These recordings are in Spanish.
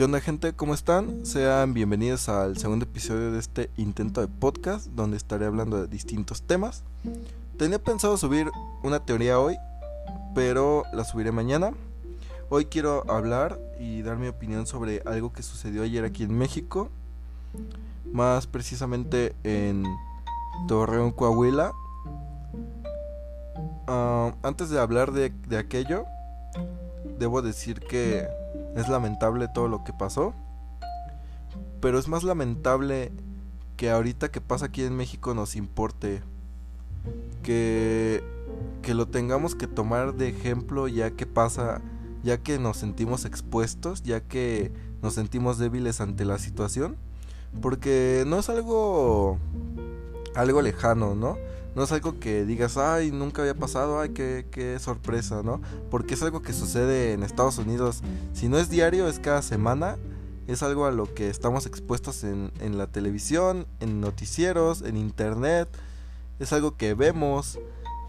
¿Qué onda gente? ¿Cómo están? Sean bienvenidos al segundo episodio de este intento de podcast donde estaré hablando de distintos temas. Tenía pensado subir una teoría hoy, pero la subiré mañana. Hoy quiero hablar y dar mi opinión sobre algo que sucedió ayer aquí en México, más precisamente en Torreón, Coahuila. Ah, antes de hablar de, de aquello, debo decir que es lamentable todo lo que pasó. Pero es más lamentable que ahorita que pasa aquí en México nos importe. Que, que lo tengamos que tomar de ejemplo ya que pasa, ya que nos sentimos expuestos, ya que nos sentimos débiles ante la situación. Porque no es algo, algo lejano, ¿no? No es algo que digas, ay, nunca había pasado, ay, qué, qué, sorpresa, ¿no? Porque es algo que sucede en Estados Unidos. Si no es diario, es cada semana. Es algo a lo que estamos expuestos en, en la televisión, en noticieros, en internet. Es algo que vemos,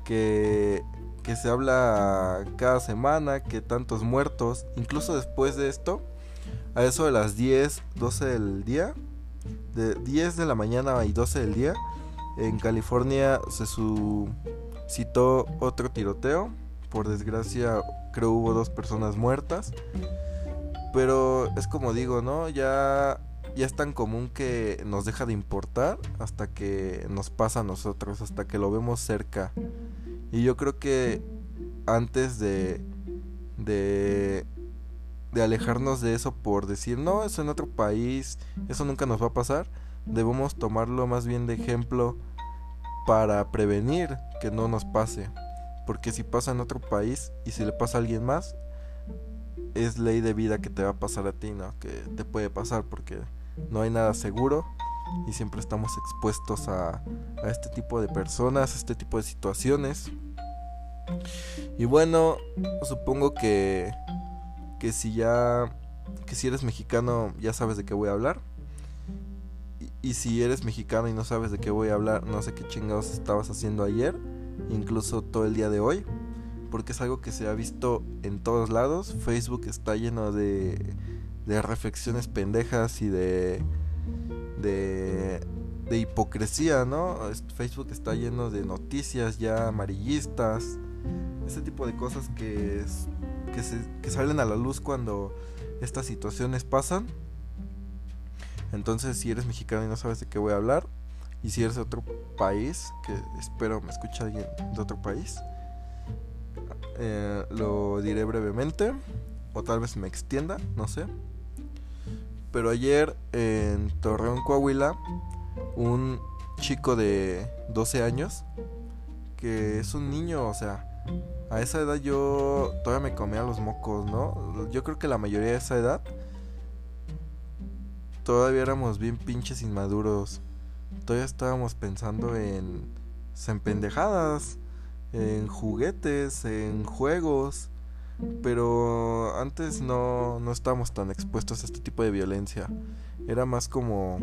que, que se habla cada semana, que tantos muertos. Incluso después de esto, a eso de las 10, 12 del día, de 10 de la mañana y 12 del día, en California se suscitó otro tiroteo. Por desgracia, creo hubo dos personas muertas. Pero es como digo, ¿no? Ya, ya es tan común que nos deja de importar hasta que nos pasa a nosotros, hasta que lo vemos cerca. Y yo creo que antes de, de, de alejarnos de eso por decir, no, eso en otro país, eso nunca nos va a pasar, debemos tomarlo más bien de ejemplo para prevenir que no nos pase. Porque si pasa en otro país y si le pasa a alguien más, es ley de vida que te va a pasar a ti, ¿no? Que te puede pasar porque no hay nada seguro y siempre estamos expuestos a, a este tipo de personas, a este tipo de situaciones. Y bueno, supongo que, que si ya, que si eres mexicano ya sabes de qué voy a hablar. Y si eres mexicano y no sabes de qué voy a hablar, no sé qué chingados estabas haciendo ayer, incluso todo el día de hoy, porque es algo que se ha visto en todos lados. Facebook está lleno de, de reflexiones pendejas y de, de, de hipocresía, ¿no? Facebook está lleno de noticias ya amarillistas, ese tipo de cosas que, que, se, que salen a la luz cuando estas situaciones pasan entonces, si eres mexicano y no sabes de qué voy a hablar, y si eres de otro país, que espero me escuche alguien de otro país, eh, lo diré brevemente, o tal vez me extienda, no sé. Pero ayer en Torreón, Coahuila, un chico de 12 años, que es un niño, o sea, a esa edad yo todavía me comía los mocos, ¿no? Yo creo que la mayoría de esa edad todavía éramos bien pinches inmaduros. Todavía estábamos pensando en, en pendejadas, en juguetes, en juegos. Pero antes no, no estábamos tan expuestos a este tipo de violencia. Era más como,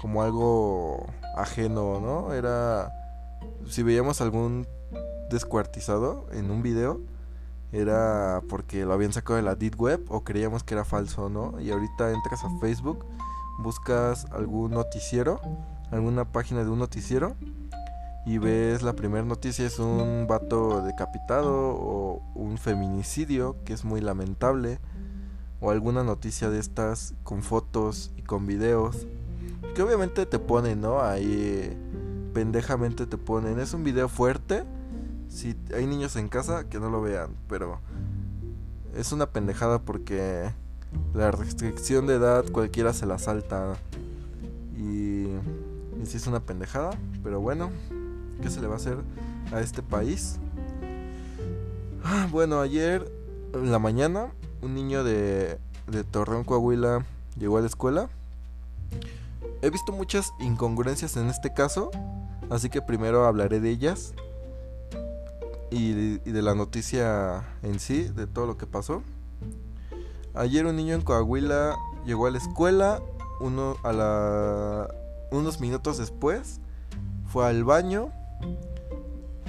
como algo ajeno, ¿no? Era... Si veíamos algún descuartizado en un video, era porque lo habían sacado de la Deep Web o creíamos que era falso, ¿no? Y ahorita entras a Facebook, buscas algún noticiero, alguna página de un noticiero y ves la primera noticia es un vato decapitado o un feminicidio que es muy lamentable o alguna noticia de estas con fotos y con videos que obviamente te ponen, ¿no? Ahí pendejamente te ponen, es un video fuerte si hay niños en casa, que no lo vean, pero es una pendejada porque la restricción de edad cualquiera se la salta. Y, y sí es una pendejada, pero bueno, ¿qué se le va a hacer a este país? Ah, bueno, ayer en la mañana un niño de, de Torreón, Coahuila, llegó a la escuela. He visto muchas incongruencias en este caso, así que primero hablaré de ellas y de, la noticia en sí, de todo lo que pasó. Ayer un niño en Coahuila llegó a la escuela, unos minutos después fue al baño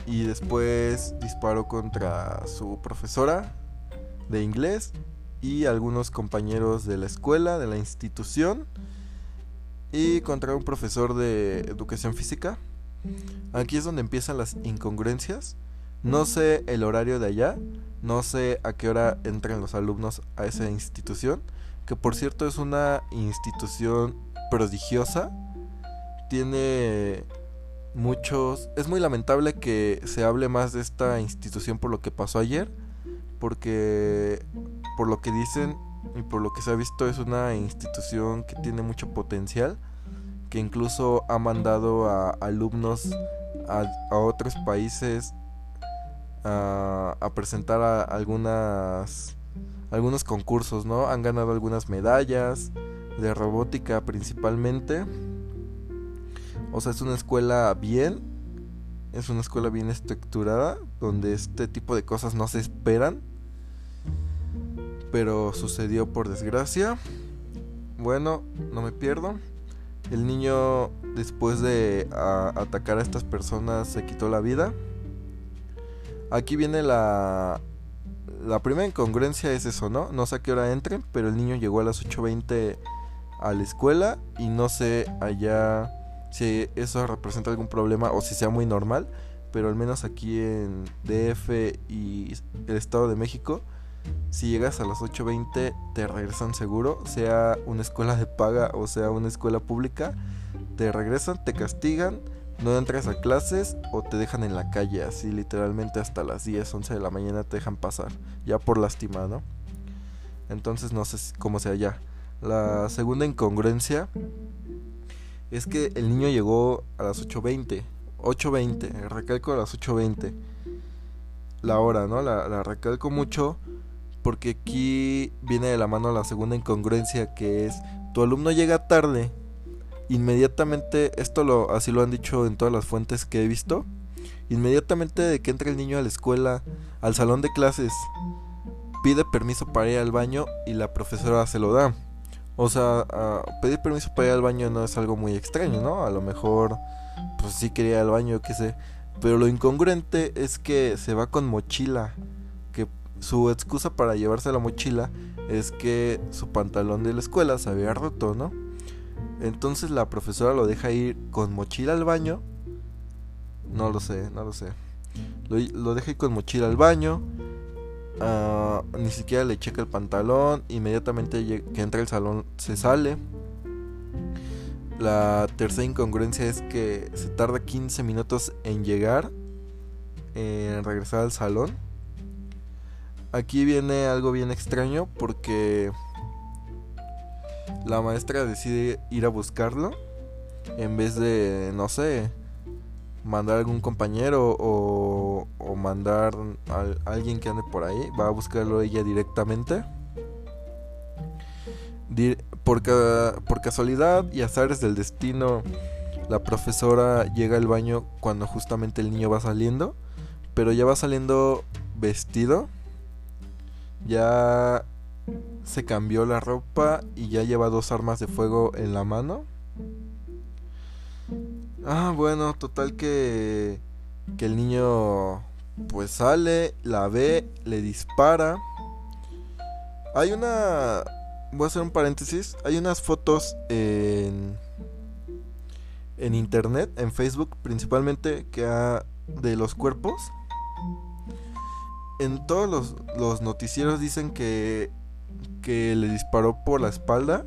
y después disparó contra su profesora de inglés y algunos compañeros de la escuela, de la institución y contra un profesor de educación física. Aquí es donde empiezan las incongruencias. No sé el horario de allá, no sé a qué hora entran los alumnos a esa institución, que por cierto es una institución prodigiosa. Tiene muchos... Es muy lamentable que se hable más de esta institución por lo que pasó ayer, porque por lo que dicen y por lo que se ha visto es una institución que tiene mucho potencial, que incluso ha mandado a alumnos a, otros países a, presentar a algunas algunos concursos, ¿no? Han ganado algunas medallas de robótica principalmente. O sea, es una escuela bien, es una escuela bien estructurada, donde este tipo de cosas no se esperan. Pero sucedió por desgracia. Bueno, no me pierdo. El niño, después de atacar a estas personas, se quitó la vida. Aquí viene la, la primera incongruencia es eso, ¿no? No sé a qué hora entren, pero el niño llegó a las 8.20 a la escuela y no sé allá si eso representa algún problema o si sea muy normal, pero al menos aquí en DF y el Estado de México, si llegas a las 8.20 te regresan seguro, sea una escuela de paga o sea una escuela pública, te regresan, te castigan no entras a clases o te dejan en la calle, así literalmente hasta las 10, 11 de la mañana te dejan pasar, ya por lástima, ¿no? Entonces no sé cómo sea ya. La segunda incongruencia es que el niño llegó a las 8.20, 8.20, recalco a las 8.20, la hora, ¿no? La, la recalco mucho porque aquí viene de la mano la segunda incongruencia que es tu alumno llega tarde inmediatamente, esto lo, así lo han dicho en todas las fuentes que he visto, inmediatamente de que entra el niño a la escuela, al salón de clases, pide permiso para ir al baño y la profesora se lo da. O sea, pedir permiso para ir al baño no es algo muy extraño, ¿no? A lo mejor, pues sí quería ir al baño, qué sé. Pero lo incongruente es que se va con mochila. Que su excusa para llevarse la mochila es que su pantalón de la escuela se había roto, ¿no? Entonces la profesora lo deja ir con mochila al baño. No lo sé, no lo sé. Lo, deja ir con mochila al baño. Ah, ni siquiera le checa el pantalón. Inmediatamente que entra al salón se sale. La tercera incongruencia es que se tarda 15 minutos en llegar. En regresar al salón. Aquí viene algo bien extraño porque la maestra decide ir a buscarlo en vez de, no sé, mandar algún compañero o, o mandar a alguien que ande por ahí, va a buscarlo ella directamente. Por, por casualidad y azares del destino, la profesora llega al baño cuando justamente el niño va saliendo, pero ya va saliendo vestido. Ya se cambió la ropa y ya lleva dos armas de fuego en la mano. Ah, bueno, total que que el niño pues sale, la ve, le dispara. Hay una voy a hacer un paréntesis, hay unas fotos en en internet, en Facebook principalmente que de los cuerpos. En todos los, los noticieros dicen que que le disparó por la espalda,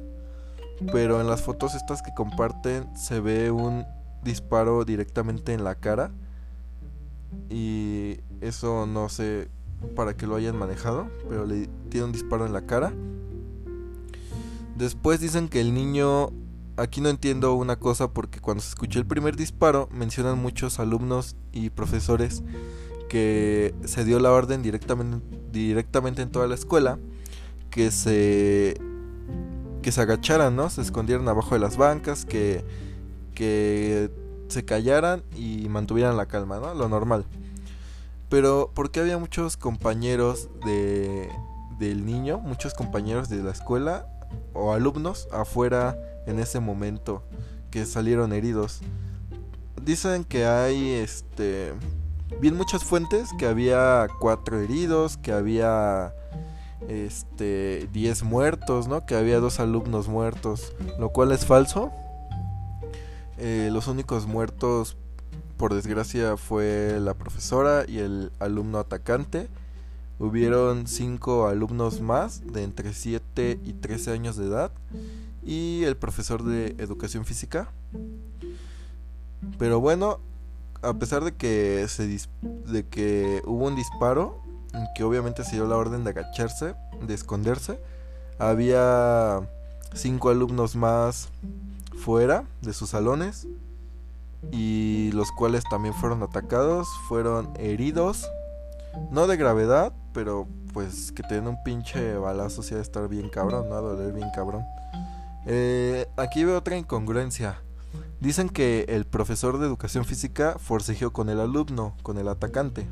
pero en las fotos estas que comparten se ve un disparo directamente en la cara y eso no sé para que lo hayan manejado, pero le tiene un disparo en la cara. Después dicen que el niño, aquí no entiendo una cosa porque cuando se escuchó el primer disparo mencionan muchos alumnos y profesores que se dio la orden directamente, directamente en toda la escuela que se que se agacharan, ¿no? Se escondieran abajo de las bancas, que que se callaran y mantuvieran la calma, ¿no? Lo normal. Pero porque había muchos compañeros de del niño, muchos compañeros de la escuela o alumnos afuera en ese momento que salieron heridos. Dicen que hay este bien muchas fuentes que había cuatro heridos, que había este 10 muertos, ¿no? Que había dos alumnos muertos, lo cual es falso. Eh, los únicos muertos, por desgracia, fue la profesora y el alumno atacante. Hubieron cinco alumnos más de entre 7 y 13 años de edad y el profesor de educación física. Pero bueno, a pesar de que se de que hubo un disparo, que obviamente se dio la orden de agacharse, de esconderse, había cinco alumnos más fuera de sus salones y los cuales también fueron atacados, fueron heridos, no de gravedad, pero pues que tienen un pinche balazo si ha de estar bien cabrón, no a doler bien cabrón. Eh, aquí veo otra incongruencia. Dicen que el profesor de educación física forcejeó con el alumno, con el atacante.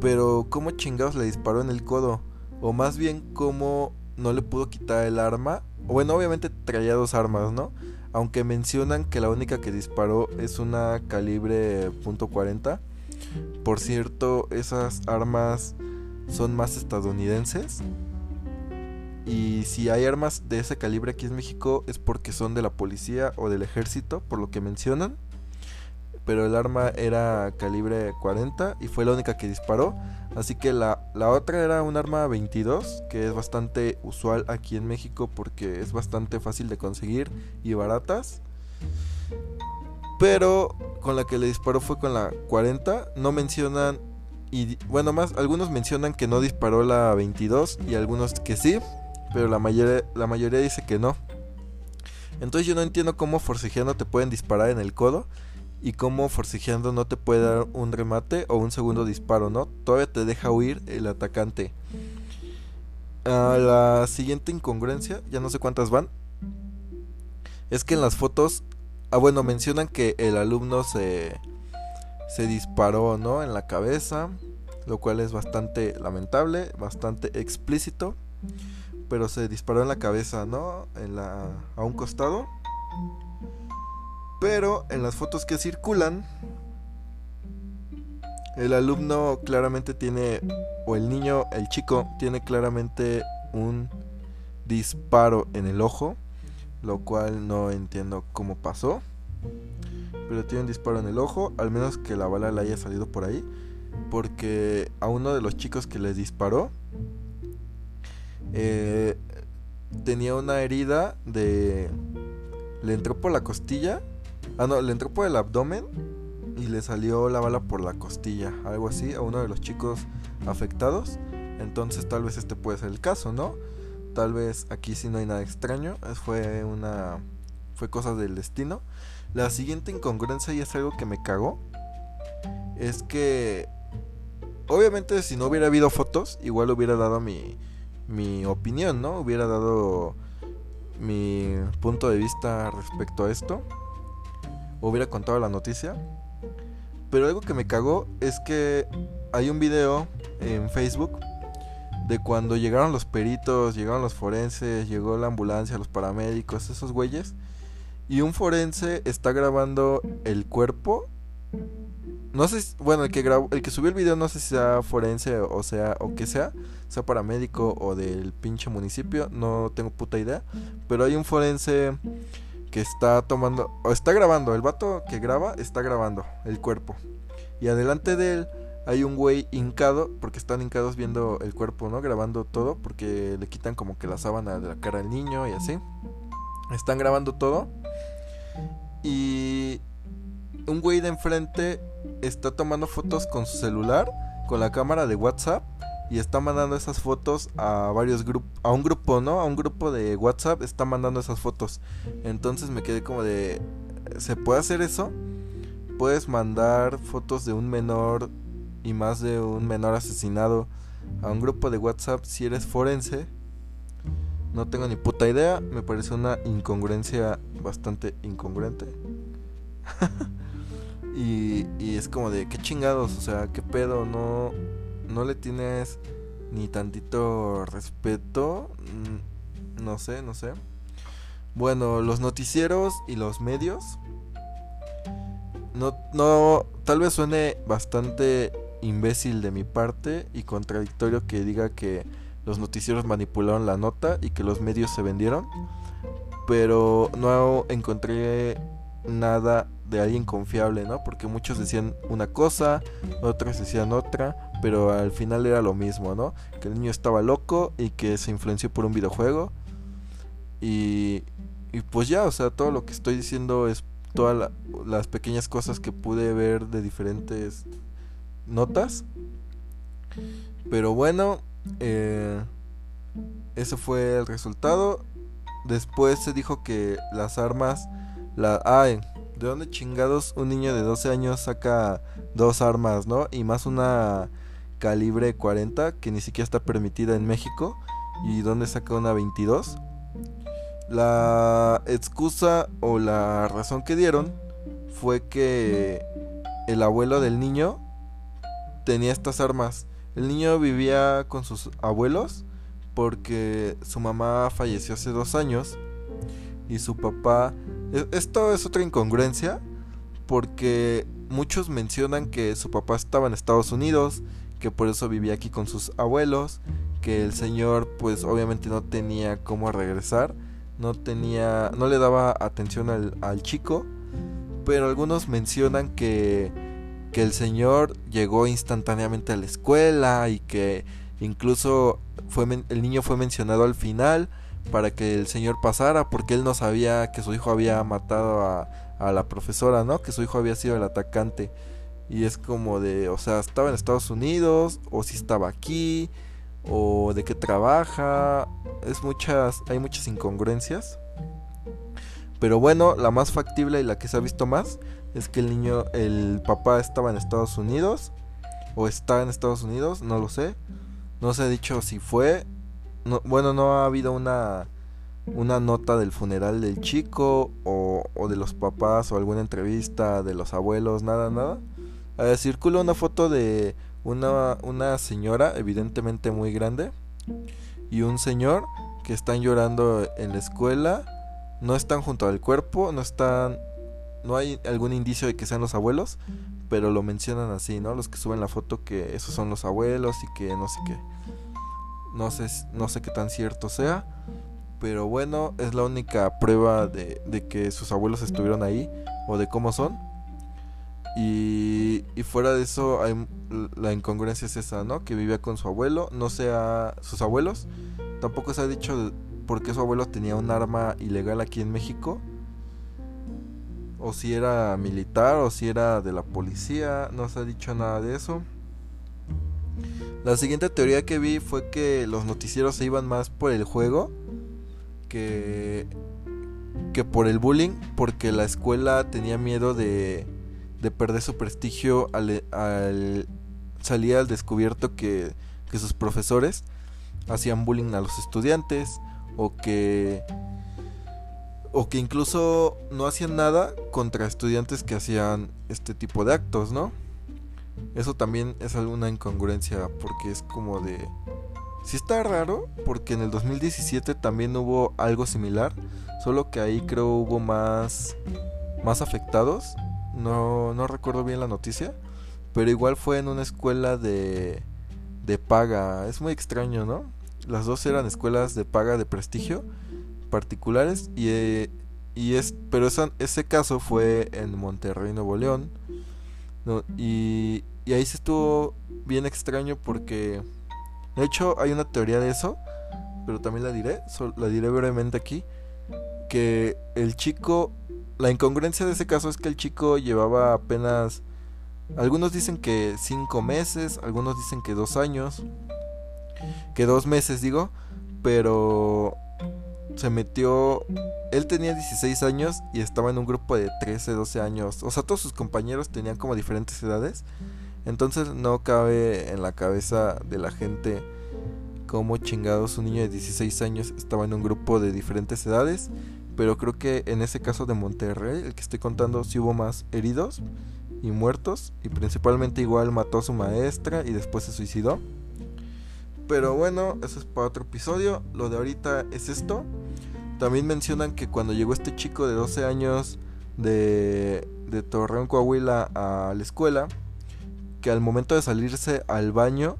Pero ¿cómo chingados le disparó en el codo? O más bien cómo no le pudo quitar el arma. Bueno, obviamente traía dos armas, ¿no? Aunque mencionan que la única que disparó es una calibre .40. Por cierto, esas armas son más estadounidenses. Y si hay armas de ese calibre aquí en México es porque son de la policía o del ejército, por lo que mencionan. Pero el arma era calibre 40 y fue la única que disparó. Así que la, la otra era un arma 22, que es bastante usual aquí en México porque es bastante fácil de conseguir y baratas. Pero con la que le disparó fue con la 40. No mencionan y bueno, más algunos mencionan que no disparó la 22 y algunos que sí pero la mayoría, la mayoría dice que no. Entonces yo no entiendo cómo forcejeando te pueden disparar en el codo y cómo forcejeando no te puede dar un remate o un segundo disparo, ¿no? Todavía te deja huir el atacante. A la siguiente incongruencia, ya no sé cuántas van, es que en las fotos, ah bueno, mencionan que el alumno se, se disparó, ¿no? En la cabeza, lo cual es bastante lamentable, bastante explícito pero se disparó en la cabeza, ¿no? En la, a un costado. Pero en las fotos que circulan, el alumno claramente tiene, o el niño, el chico, tiene claramente un disparo en el ojo, lo cual no entiendo cómo pasó. Pero tiene un disparo en el ojo, al menos que la bala le haya salido por ahí. Porque a uno de los chicos que les disparó, eh, tenía una herida de... Le entró por la costilla. Ah, no, le entró por el abdomen y le salió la bala por la costilla. Algo así a uno de los chicos afectados. Entonces tal vez este puede ser el caso, ¿no? Tal vez aquí sí no hay nada extraño. Fue una... Fue cosa del destino. La siguiente incongruencia y es algo que me cagó. Es que... Obviamente si no hubiera habido fotos, igual hubiera dado mi mi opinión, ¿no? Hubiera dado mi punto de vista respecto a esto. Hubiera contado la noticia. Pero algo que me cagó es que hay un video en Facebook de cuando llegaron los peritos, llegaron los forenses, llegó la ambulancia, los paramédicos, esos güeyes. Y un forense está grabando el cuerpo no sé, bueno, el que grabó, el que subió el video no sé si sea forense o sea o que sea, sea paramédico o del pinche municipio, no tengo puta idea, pero hay un forense que está tomando o está grabando, el vato que graba está grabando el cuerpo. Y adelante de él hay un güey hincado, porque están hincados viendo el cuerpo, ¿no? Grabando todo, porque le quitan como que la sábana de la cara al niño y así. Están grabando todo. Y un güey de enfrente está tomando fotos con su celular, con la cámara de WhatsApp y está mandando esas fotos a varios grupos, a un grupo, ¿no? A un grupo de WhatsApp está mandando esas fotos. Entonces me quedé como de, ¿se puede hacer eso? Puedes mandar fotos de un menor y más de un menor asesinado a un grupo de WhatsApp si eres forense. No tengo ni puta idea, me parece una incongruencia bastante incongruente. Y, es como de, qué chingados, o sea, qué pedo, no, no le tienes ni tantito respeto, mm, no sé, no sé. Bueno, los noticieros y los medios, no, no, tal vez suene bastante imbécil de mi parte y contradictorio que diga que los noticieros manipularon la nota y que los medios se vendieron. Pero no encontré nada de alguien confiable, ¿no? Porque muchos decían una cosa, otros decían otra, pero al final era lo mismo, ¿no? Que el niño estaba loco y que se influenció por un videojuego. Y, y pues ya, o sea, todo lo que estoy diciendo es todas las pequeñas cosas que pude ver de diferentes notas. Pero bueno, eh, ese fue el resultado. Después se dijo que las armas... La, ay, ¿de dónde chingados un niño de 12 años saca dos armas, no? Y más una calibre 40 que ni siquiera está permitida en México. ¿Y dónde saca una 22? La excusa o la razón que dieron fue que el abuelo del niño tenía estas armas. El niño vivía con sus abuelos porque su mamá falleció hace dos años y su papá... Esto es otra incongruencia porque muchos mencionan que su papá estaba en Estados Unidos, que por eso vivía aquí con sus abuelos, que el señor pues obviamente no tenía cómo regresar no tenía, no le daba atención al, chico, pero algunos mencionan que, que el señor llegó instantáneamente a la escuela y que incluso fue, el niño fue mencionado al final para que el señor pasara porque él no sabía que su hijo había matado a, la profesora, ¿no? Que su hijo había sido el atacante. Y es como de, o sea, estaba en Estados Unidos o si estaba aquí o de qué trabaja. Es muchas, hay muchas incongruencias. Pero bueno, la más factible y la que se ha visto más es que el niño, el papá estaba en Estados Unidos o está en Estados Unidos, no lo sé. No se ha dicho si fue. No, bueno, no ha habido una una nota del funeral del chico o, de los papás o alguna entrevista de los abuelos, nada, nada. Circula una foto de una, una señora, evidentemente muy grande, y un señor que están llorando en la escuela. No están junto al cuerpo, no están. No hay algún indicio de que sean los abuelos, pero lo mencionan así, ¿no? Los que suben la foto que esos son los abuelos y que no sé qué. No sé, no sé qué tan cierto sea, pero bueno, es la única prueba de, de que sus abuelos estuvieron ahí o de cómo son. Y, fuera de eso, la incongruencia es esa, ¿no? Que vivía con su abuelo, no sea sus abuelos. Tampoco se ha dicho por qué su abuelo tenía un arma ilegal aquí en México. O si era militar, o si era de la policía. No se ha dicho nada de eso. La siguiente teoría que vi fue que los noticieros se iban más por el juego que, que por el bullying, porque la escuela tenía miedo de de perder su prestigio al, al salir al descubierto que, que sus profesores hacían bullying a los estudiantes o que o que incluso no hacían nada contra estudiantes que hacían este tipo de actos, ¿no? Eso también es alguna incongruencia porque es como de sí está raro porque en el 2017 también hubo algo similar, solo que ahí creo hubo más más afectados no, no recuerdo bien la noticia, pero igual fue en una escuela de, de paga. Es muy extraño, ¿no? Las dos eran escuelas de paga de prestigio particulares y, eh, y es, pero ese caso fue en Monterrey, Nuevo León. Y, y ahí se estuvo bien extraño porque, de hecho, hay una teoría de eso, pero también la diré, la diré brevemente aquí, que el chico la incongruencia de ese caso es que el chico llevaba apenas... Algunos dicen que cinco meses, algunos dicen que dos años, que dos meses digo, pero se metió... Él tenía 16 años y estaba en un grupo de 13, 12 años. O sea, todos sus compañeros tenían como diferentes edades. Entonces no cabe en la cabeza de la gente cómo chingados un niño de 16 años estaba en un grupo de diferentes edades pero creo que en ese caso de Monterrey, el que estoy contando, sí hubo más heridos y muertos. Y principalmente igual mató a su maestra y después se suicidó. Pero bueno, eso es para otro episodio. Lo de ahorita es esto. También mencionan que cuando llegó este chico de 12 años de, de Torreón, Coahuila a la escuela, que al momento de salirse al baño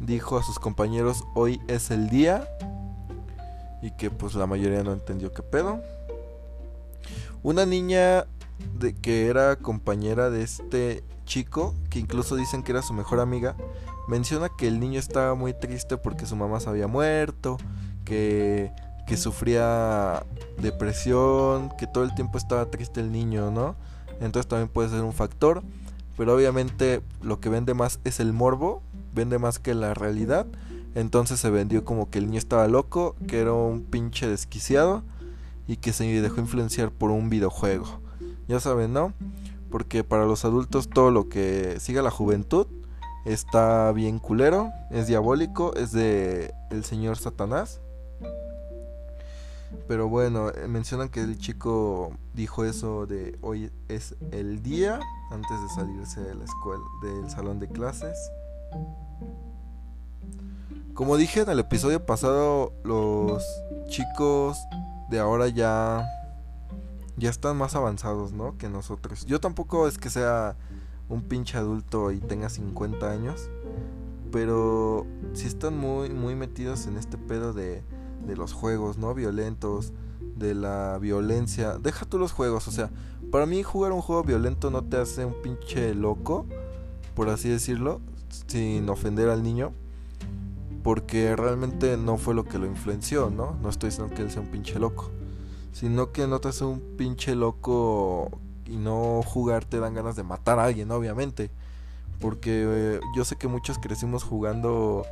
dijo a sus compañeros hoy es el día y que pues la mayoría no entendió qué pedo. Una niña de que era compañera de este chico, que incluso dicen que era su mejor amiga, menciona que el niño estaba muy triste porque su mamá se había muerto, que, que sufría depresión, que todo el tiempo estaba triste el niño, ¿no? Entonces también puede ser un factor, pero obviamente lo que vende más es el morbo, vende más que la realidad. Entonces se vendió como que el niño estaba loco, que era un pinche desquiciado y que se dejó influenciar por un videojuego. Ya saben, ¿no? Porque para los adultos todo lo que siga la juventud está bien culero, es diabólico, es de el señor Satanás. Pero bueno, eh, mencionan que el chico dijo eso de hoy es el día antes de salirse de la escuela, del salón de clases. Como dije en el episodio pasado, los chicos de ahora ya ya están más avanzados, ¿no? Que nosotros. Yo tampoco es que sea un pinche adulto y tenga 50 años, pero sí están muy, muy metidos en este pedo de, de los juegos, ¿no? Violentos, de la violencia. Deja tú los juegos, o sea, para mí jugar un juego violento no te hace un pinche loco, por así decirlo, sin ofender al niño. Porque realmente no fue lo que lo influenció, ¿no? No estoy diciendo que él sea un pinche loco sino que no te hace un pinche loco y no jugar te dan ganas de matar a alguien, obviamente. Porque eh, yo sé que muchos crecimos jugando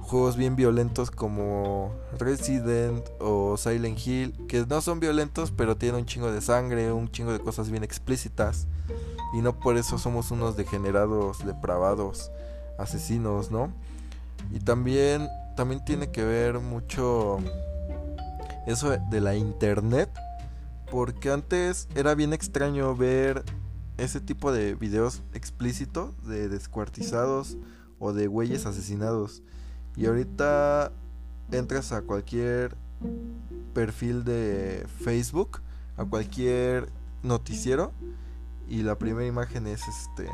juegos bien violentos como Resident o Silent Hill, que no son violentos, pero tienen un chingo de sangre, un chingo de cosas bien explícitas. Y no por eso somos unos degenerados, depravados, asesinos, ¿no? Y también, también tiene que ver mucho eso de la internet. Porque antes era bien extraño ver ese tipo de videos explícitos de descuartizados o de güeyes asesinados. Y ahorita entras a cualquier perfil de Facebook, a cualquier noticiero y la primera imagen es este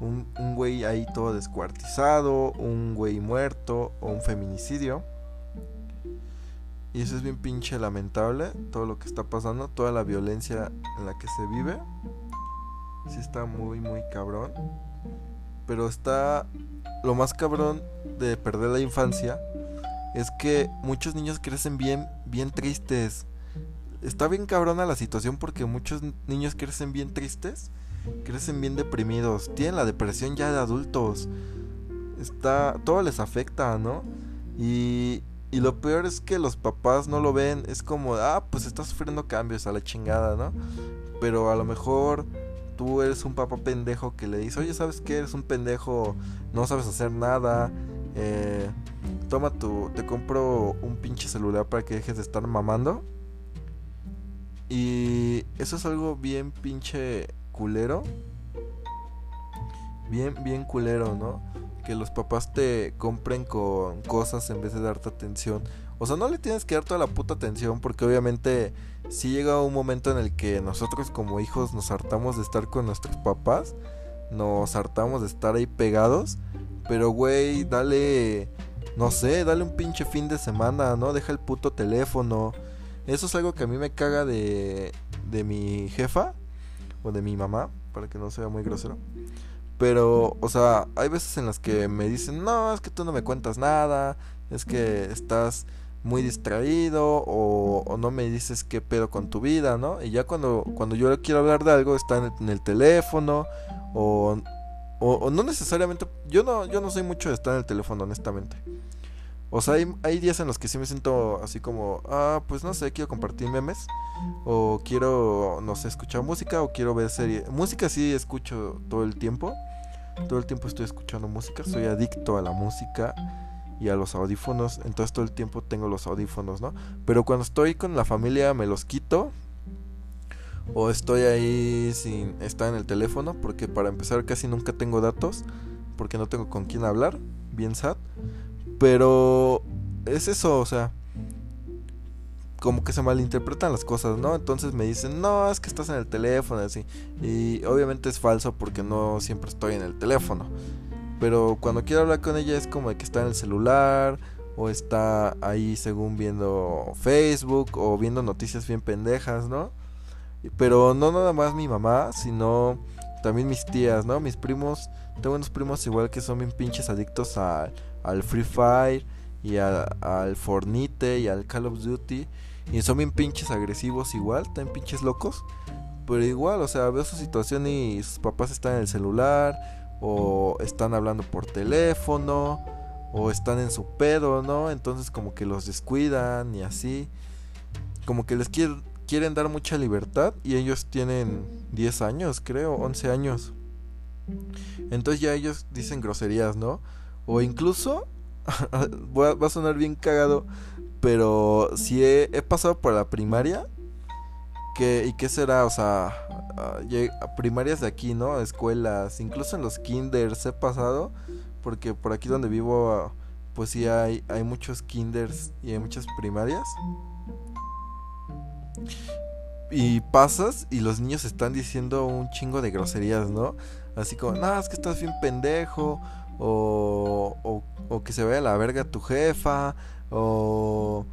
un, un güey ahí todo descuartizado, un güey muerto o un feminicidio. Y eso es bien pinche lamentable, todo lo que está pasando, toda la violencia en la que se vive. Sí está muy, muy cabrón. Pero está lo más cabrón de perder la infancia es que muchos niños crecen bien, bien tristes. Está bien cabrona la situación porque muchos niños crecen bien tristes, crecen bien deprimidos, tienen la depresión ya de adultos. Está, todo les afecta, ¿no? Y y lo peor es que los papás no lo ven. Es como, ah, pues está sufriendo cambios a la chingada, ¿no? Pero a lo mejor tú eres un papá pendejo que le dice, oye, ¿sabes qué? Eres un pendejo, no sabes hacer nada. Eh, toma tu, te compro un pinche celular para que dejes de estar mamando. Y eso es algo bien pinche culero. Bien, bien culero, ¿no? Que los papás te compren con cosas en vez de darte atención. O sea, no le tienes que dar toda la puta atención porque obviamente si llega un momento en el que nosotros como hijos nos hartamos de estar con nuestros papás, nos hartamos de estar ahí pegados, pero güey, dale, no sé, dale un pinche fin de semana, ¿no? Deja el puto teléfono. Eso es algo que a mí me caga de, de mi jefa o de mi mamá, para que no sea muy grosero. Pero, o sea, hay veces en las que me dicen, no, es que tú no me cuentas nada, es que estás muy distraído o, no me dices qué pedo con tu vida, ¿no? Y ya cuando, cuando yo quiero hablar de algo está en el, teléfono o, o, no necesariamente, yo no, yo no soy mucho de estar en el teléfono, honestamente. O sea, hay, hay, días en los que sí me siento así como, ah, pues no sé, quiero compartir memes. O quiero, no sé, escuchar música. O quiero ver serie. Música sí escucho todo el tiempo. Todo el tiempo estoy escuchando música. Soy adicto a la música y a los audífonos. Entonces todo el tiempo tengo los audífonos, ¿no? Pero cuando estoy con la familia me los quito. O estoy ahí sin estar en el teléfono. Porque para empezar casi nunca tengo datos. Porque no tengo con quién hablar. Bien sad. Pero es eso, o sea, como que se malinterpretan las cosas, ¿no? Entonces me dicen, no, es que estás en el teléfono, así. Y obviamente es falso porque no siempre estoy en el teléfono. Pero cuando quiero hablar con ella es como que está en el celular o está ahí según viendo Facebook o viendo noticias bien pendejas, ¿no? Pero no nada más mi mamá, sino también mis tías, ¿no? Mis primos, tengo unos primos igual que son bien pinches adictos al Free Fire y al Fornite y al Call of Duty. Y son bien pinches agresivos igual, también pinches locos. Pero igual, o sea, veo su situación y sus papás están en el celular o están hablando por teléfono o están en su pedo, ¿no? Entonces como que los descuidan y así. Como que les quieren dar mucha libertad y ellos tienen 10 años, creo, 11 años. Entonces ya ellos dicen groserías, ¿no? O incluso, va a sonar bien cagado, pero si he, pasado por la primaria, que, ¿y qué será? O sea, primarias de aquí, ¿no? Escuelas, incluso en los kinders he pasado, porque por aquí donde vivo, pues sí hay, hay muchos kinders y hay muchas primarias. Y pasas y los niños están diciendo un chingo de groserías, ¿no? Así como, no, es que estás bien pendejo, o, o, o que se vaya a la verga tu jefa, o,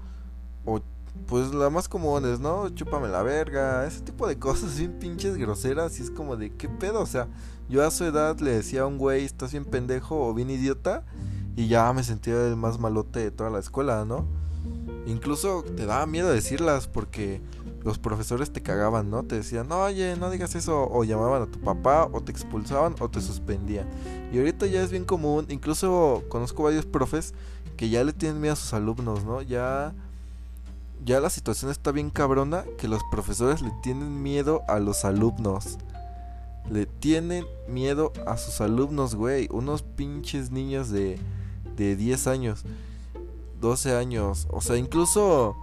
o pues la más comunes, ¿no? Chúpame la verga, ese tipo de cosas bien pinches groseras y es como de qué pedo, o sea, yo a su edad le decía a un güey, estás bien pendejo o bien idiota y ya me sentía el más malote de toda la escuela, ¿no? Incluso te daba miedo decirlas porque los profesores te cagaban, ¿no? Te decían, oye, no digas eso, o llamaban a tu papá, o te expulsaban, o te suspendían. Y ahorita ya es bien común, incluso conozco varios profes que ya le tienen miedo a sus alumnos, ¿no? Ya, ya la situación está bien cabrona que los profesores le tienen miedo a los alumnos. Le tienen miedo a sus alumnos, güey. Unos pinches niños de, de 10 años, 12 años. O sea, incluso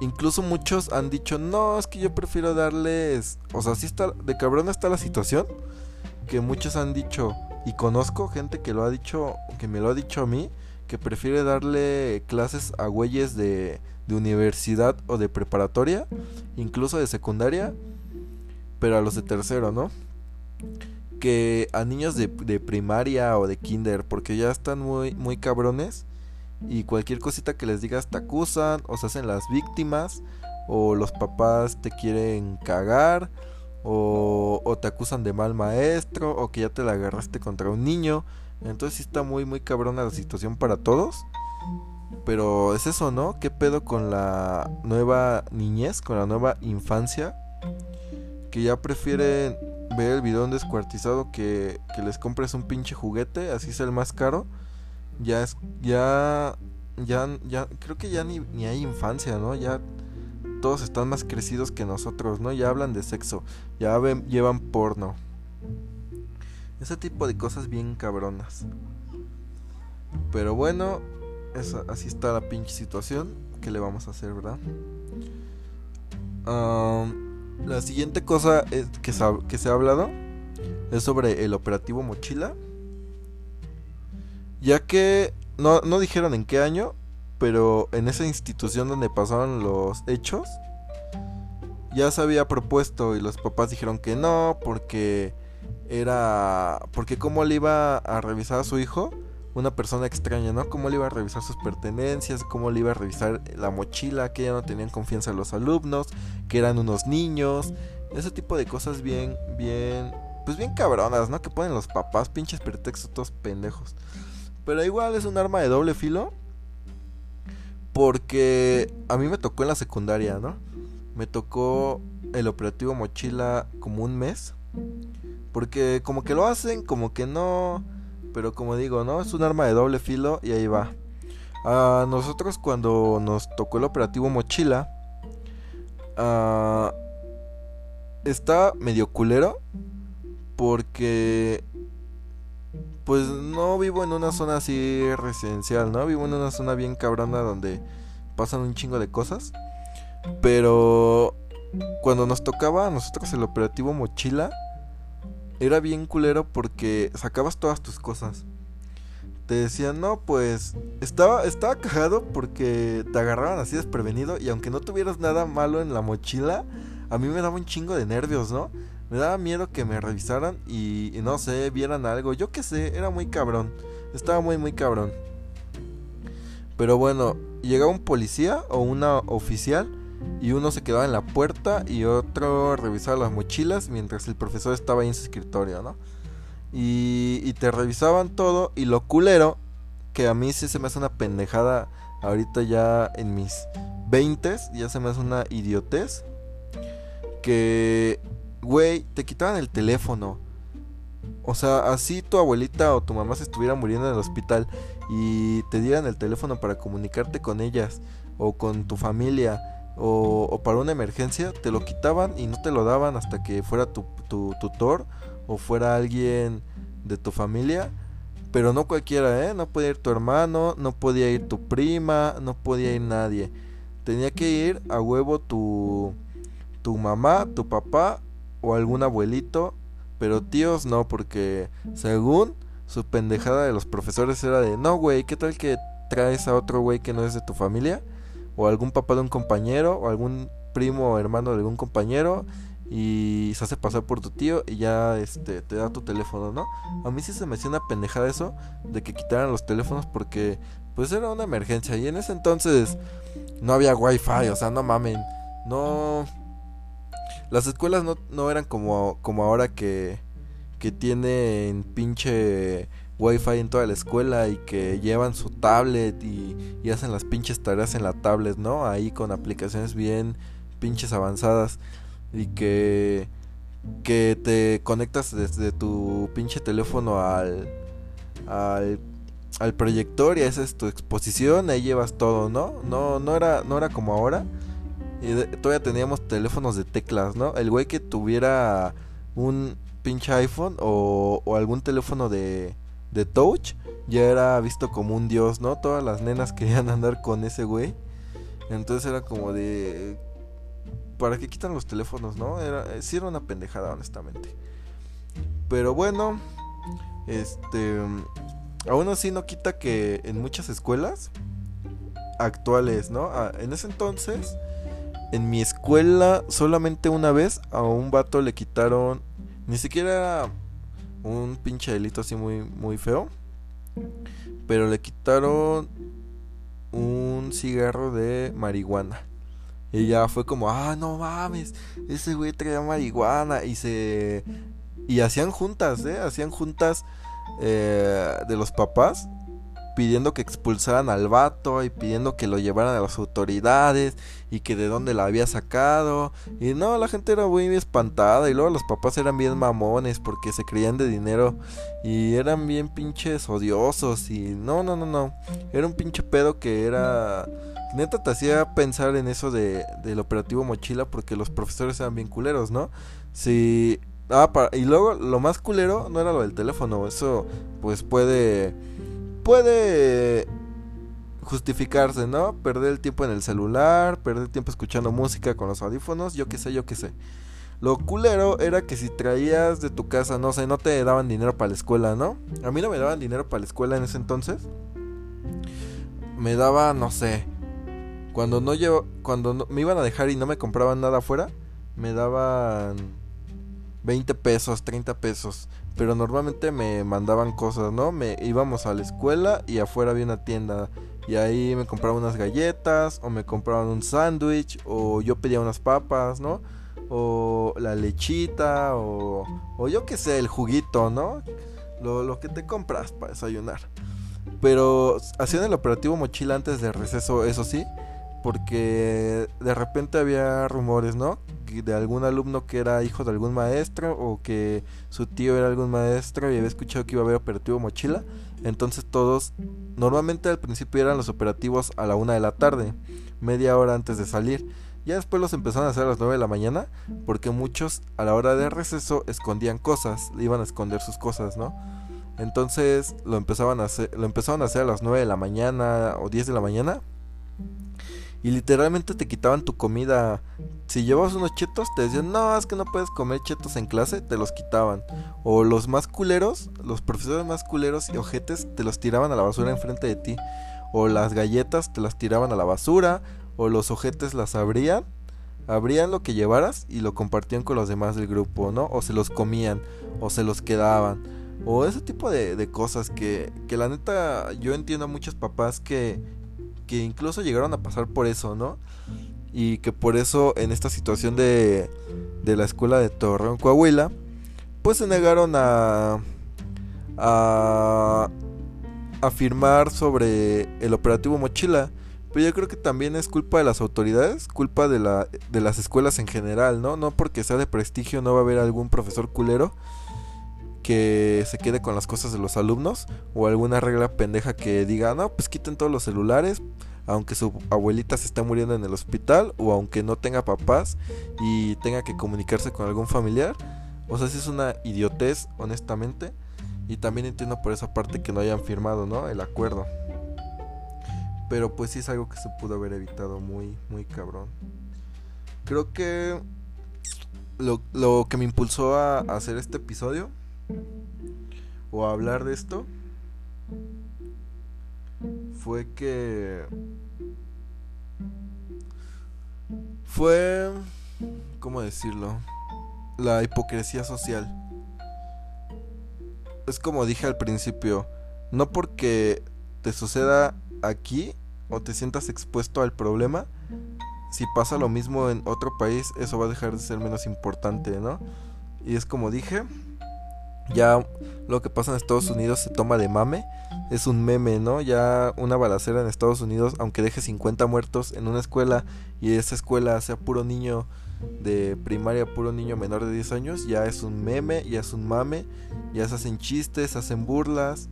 Incluso muchos han dicho, no, es que yo prefiero darles... O sea, sí está... De cabrón está la situación. Que muchos han dicho, y conozco gente que lo ha dicho, que me lo ha dicho a mí, que prefiere darle clases a güeyes de, de universidad o de preparatoria, incluso de secundaria, pero a los de tercero, ¿no? Que a niños de, de primaria o de kinder, porque ya están muy, muy cabrones y cualquier cosita que les digas te acusan o se hacen las víctimas o los papás te quieren cagar o, o te acusan de mal maestro o que ya te la agarraste contra un niño. Entonces sí está muy muy cabrona la situación para todos. Pero es eso, ¿no? ¿Qué pedo con la nueva niñez, con la nueva infancia? Que ya prefieren ver el video descuartizado que, que les compres un pinche juguete, así es el más caro ya es, ya, ya, ya, creo que ya ni, ni hay infancia, ¿no? Ya todos están más crecidos que nosotros, ¿no? Ya hablan de sexo, ya llevan porno. Ese tipo de cosas bien cabronas. Pero bueno, esa, así está la pinche situación. ¿Qué le vamos a hacer, verdad? la siguiente cosa es que, que se ha hablado es sobre el operativo mochila ya que no, no dijeron en qué año, pero en esa institución donde pasaron los hechos, ya se había propuesto y los papás dijeron que no, porque era, porque cómo le iba a revisar a su hijo, una persona extraña, ¿no? Cómo le iba a revisar sus pertenencias, cómo le iba a revisar la mochila, que ya no tenían confianza los alumnos, que eran unos niños, ese tipo de cosas bien, bien, pues bien cabronas, ¿no? Que ponen los papás, pinches pretextos todos pendejos. Pero igual es un arma de doble filo. Porque a mí me tocó en la secundaria, ¿no? Me tocó el operativo mochila como un mes. Porque como que lo hacen, como que no. Pero como digo, ¿no? Es un arma de doble filo y ahí va. A nosotros cuando nos tocó el operativo mochila. Uh, está medio culero. Porque pues no vivo en una zona así residencial, ¿no? Vivo en una zona bien cabrona donde pasan un chingo de cosas. Pero cuando nos tocaba a nosotros el operativo mochila, era bien culero porque sacabas todas tus cosas. te decían, no, pues estaba, estaba cagado porque te agarraban así desprevenido y aunque no tuvieras nada malo en la mochila, a mí me daba un chingo de nervios, ¿no? Me daba miedo que me revisaran y, no sé, vieran algo. Yo qué sé, era muy cabrón. Estaba muy, muy cabrón. Pero bueno, llegaba un policía o una oficial y uno se quedaba en la puerta y otro revisaba las mochilas mientras el profesor estaba ahí en su escritorio, ¿no? Y, te revisaban todo y lo culero, que a mí sí se me hace una pendejada ahorita ya en mis 20 ya se me hace una idiotez que güey, te quitaban el teléfono. O sea, así tu abuelita o tu mamá se estuviera muriendo en el hospital y te dieran el teléfono para comunicarte con ellas o con tu familia o, para una emergencia, te lo quitaban y no te lo daban hasta que fuera tu, tu tutor o fuera alguien de tu familia. Pero no cualquiera, ¿eh? No podía ir tu hermano, no podía ir tu prima, no podía ir nadie. Tenía que ir a huevo tu, tu mamá, tu papá o algún abuelito, pero tíos no, porque según su pendejada de los profesores era de, no, güey, ¿qué tal que traes a otro güey que no es de tu familia? O algún papá de un compañero, o algún primo o hermano de algún compañero, y se hace pasar por tu tío y ya este te da tu teléfono, ¿no? A mí sí se me hacía una pendejada eso de que quitaran los teléfonos porque pues era una emergencia y en ese entonces no había wifi, o sea, no mamen. No las escuelas no, no eran como, como ahora que, que tienen pinche wifi en toda la escuela y que llevan su tablet y, hacen las pinches tareas en la tablet, ¿no? Ahí con aplicaciones bien pinches avanzadas y que que te conectas desde tu pinche teléfono al al, proyector y esa es tu exposición, ahí llevas todo, ¿no? No no era no era como ahora y todavía teníamos teléfonos de teclas, ¿no? El güey que tuviera un pinche iPhone o, algún teléfono de, de touch ya era visto como un dios, ¿no? Todas las nenas querían andar con ese güey. Entonces era como de... ¿Para qué quitan los teléfonos, no? Era, sí era una pendejada, honestamente. Pero bueno, este... Aún así no quita que en muchas escuelas actuales, ¿no? Ah, en ese entonces en mi escuela solamente una vez a un vato le quitaron, ni siquiera un pinche delito así muy, muy feo, pero le quitaron un cigarro de marihuana. Y ya fue como, ah, no mames, ese güey traía marihuana. Y se. Y hacían juntas, ¿eh? Hacían juntas eh, de los papás pidiendo que expulsaran al vato y pidiendo que lo llevaran a las autoridades y que de dónde la había sacado. Y no, la gente era muy espantada y luego los papás eran bien mamones porque se creían de dinero y eran bien pinches odiosos y no, no, no, no. Era un pinche pedo que era... Neta te hacía pensar en eso de, del operativo mochila porque los profesores eran bien culeros, ¿no? Si... Ah, y luego lo más culero no era lo del teléfono, eso pues puede puede justificarse, ¿no? Perder el tiempo en el celular, perder tiempo escuchando música con los audífonos, yo qué sé, yo qué sé. Lo culero era que si traías de tu casa, no sé, no te daban dinero para la escuela, ¿no? A mí no me daban dinero para la escuela en ese entonces. Me daba, no sé. Cuando no llevo, cuando me iban a dejar y no me compraban nada afuera, me daban 20 pesos, 30 pesos. Pero normalmente me mandaban cosas, ¿no? Me íbamos a la escuela y afuera había una tienda. Y ahí me compraban unas galletas, o me compraban un sándwich, o yo pedía unas papas, ¿no? O la lechita, o, o yo qué sé, el juguito, ¿no? Lo, lo que te compras para desayunar. Pero hacían el operativo mochila antes de receso, eso sí porque de repente había rumores, ¿no? De algún alumno que era hijo de algún maestro o que su tío era algún maestro y había escuchado que iba a haber operativo mochila. Entonces todos, normalmente al principio eran los operativos a la una de la tarde, media hora antes de salir. Ya después los empezaron a hacer a las 9 de la mañana porque muchos a la hora de receso escondían cosas, iban a esconder sus cosas, ¿no? Entonces lo empezaban a hacer, lo empezaron a hacer a las 9 de la mañana o 10 de la mañana y literalmente te quitaban tu comida. Si llevabas unos chetos, te decían, no, es que no puedes comer chetos en clase, te los quitaban. O los más culeros, los profesores más culeros y ojetes, te los tiraban a la basura enfrente de ti. O las galletas te las tiraban a la basura. O los ojetes las abrían. Abrían lo que llevaras y lo compartían con los demás del grupo, ¿no? O se los comían. O se los quedaban. O ese tipo de, de cosas que, que la neta yo entiendo a muchos papás que que incluso llegaron a pasar por eso, ¿no? Y que por eso en esta situación de, de la escuela de Torreón, Coahuila, pues se negaron a, a afirmar sobre el operativo Mochila. Pero yo creo que también es culpa de las autoridades, culpa de, la, de las escuelas en general, ¿no? No porque sea de prestigio no va a haber algún profesor culero que se quede con las cosas de los alumnos o alguna regla pendeja que diga, no, pues quiten todos los celulares, aunque su abuelita se está muriendo en el hospital o aunque no tenga papás y tenga que comunicarse con algún familiar. O sea, si es una idiotez, honestamente. Y también entiendo por esa parte que no hayan firmado, ¿no? El acuerdo. Pero pues sí es algo que se pudo haber evitado muy, muy cabrón. Creo que lo, lo que me impulsó a hacer este episodio o hablar de esto fue que fue cómo decirlo la hipocresía social. Es como dije al principio no porque te suceda aquí o te sientas expuesto al problema si pasa lo mismo en otro país eso va a dejar de ser menos importante no y es como dije ya lo que pasa en Estados Unidos se toma de mame. Es un meme, ¿no? Ya una balacera en Estados Unidos, aunque deje 50 muertos en una escuela y esa escuela sea puro niño de primaria, puro niño menor de 10 años, ya es un meme, ya es un mame, ya se hacen chistes, se hacen burlas,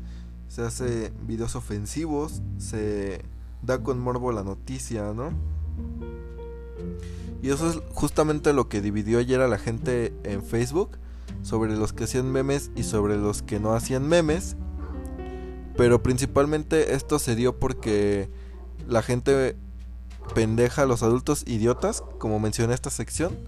se hace videos ofensivos, se da con morbo la noticia, ¿no? Y eso es justamente lo que dividió ayer a la gente en Facebook sobre los que hacían memes y sobre los que no hacían memes. Pero principalmente esto se dio porque la gente pendeja, los adultos idiotas, como mencioné esta sección,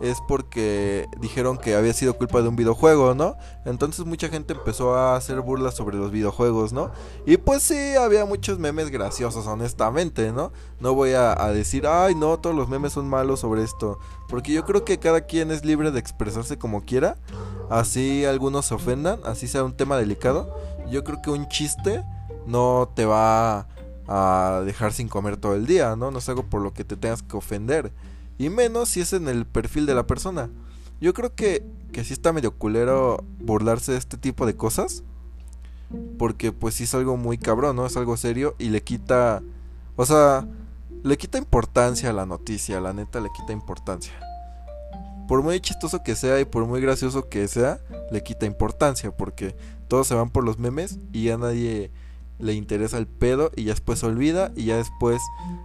es porque dijeron que había sido culpa de un videojuego, ¿no? Entonces mucha gente empezó a hacer burlas sobre los videojuegos, ¿no? Y pues sí, había muchos memes graciosos, honestamente, ¿no? No voy a, decir, ay, no, todos los memes son malos sobre esto. Porque yo creo que cada quien es libre de expresarse como quiera. Así algunos se ofendan, así sea un tema delicado. Yo creo que un chiste no te va a dejar sin comer todo el día, ¿no? No es algo por lo que te tengas que ofender. Y menos si es en el perfil de la persona. Yo creo que, que sí está medio culero burlarse de este tipo de cosas. Porque pues sí es algo muy cabrón, ¿no? Es algo serio y le quita... O sea, le quita importancia a la noticia, la neta le quita importancia. Por muy chistoso que sea y por muy gracioso que sea, le quita importancia porque todos se van por los memes y ya nadie le interesa el pedo y ya después olvida y ya después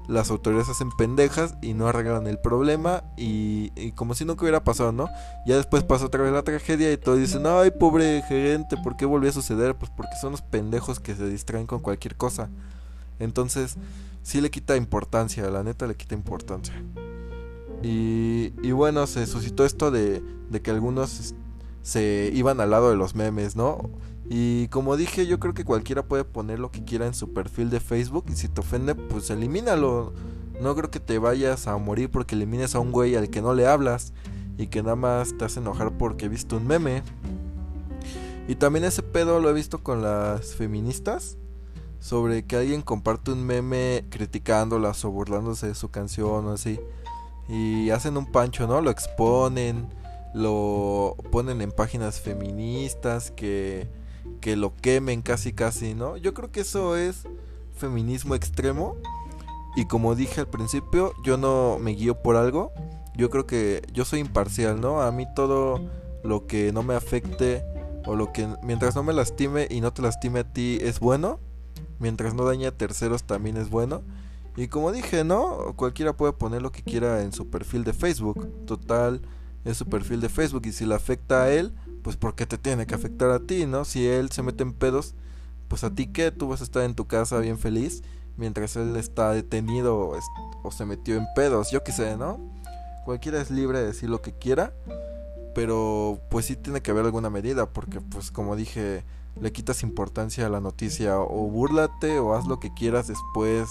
las autoridades hacen pendejas y no arreglan el problema y, como si nunca hubiera pasado, ¿no? Ya después pasa otra vez la tragedia y todos dicen, ay pobre gerente, ¿por qué volvió a suceder? Pues porque son los pendejos que se distraen con cualquier cosa. Entonces, sí le quita importancia, la neta le quita importancia. Y, y bueno, se suscitó esto de, de que algunos se iban al lado de los memes, ¿no? Y como dije, yo creo que cualquiera puede poner lo que quiera en su perfil de Facebook y si te ofende, pues elimínalo. No creo que te vayas a morir porque elimines a un güey al que no le hablas y que nada más te hace enojar porque viste un meme. Y también ese pedo lo he visto con las feministas sobre que alguien comparte un meme criticándolas o burlándose de su canción o así. Y hacen un pancho, ¿no? Lo exponen, lo ponen en páginas feministas que que lo quemen casi casi, ¿no? Yo creo que eso es feminismo extremo y como dije al principio, yo no me guío por algo, yo creo que yo soy imparcial, ¿no? A mí todo lo que no me afecte o lo que mientras no me lastime y no te lastime a ti es bueno, mientras no dañe a terceros también es bueno. Y como dije, ¿no? Cualquiera puede poner lo que quiera en su perfil de Facebook. Total, es su perfil de Facebook y si le afecta a él, pues porque te tiene que afectar a ti, ¿no? Si él se mete en pedos, pues a ti qué, tú vas a estar en tu casa bien feliz mientras él está detenido o, se metió en pedos, yo qué sé, ¿no? Cualquiera es libre de decir lo que quiera, pero pues sí tiene que haber alguna medida, porque pues como dije, le quitas importancia a la noticia, o búrlate o haz lo que quieras después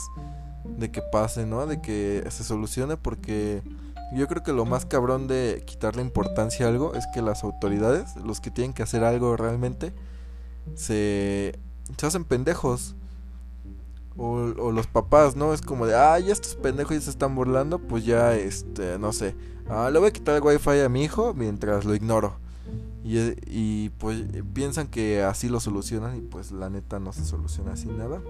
de que pase, ¿no? De que se solucione, porque yo creo que lo más cabrón de quitarle importancia a algo es que las autoridades, los que tienen que hacer algo realmente, se, se hacen pendejos. O, los papás, ¿no? Es como de, ah, ya estos pendejos ya se están burlando, pues ya, este, no sé, ah, le voy a quitar el wifi a mi hijo mientras lo ignoro. Y, y pues piensan que así lo solucionan y pues la neta no se soluciona así nada.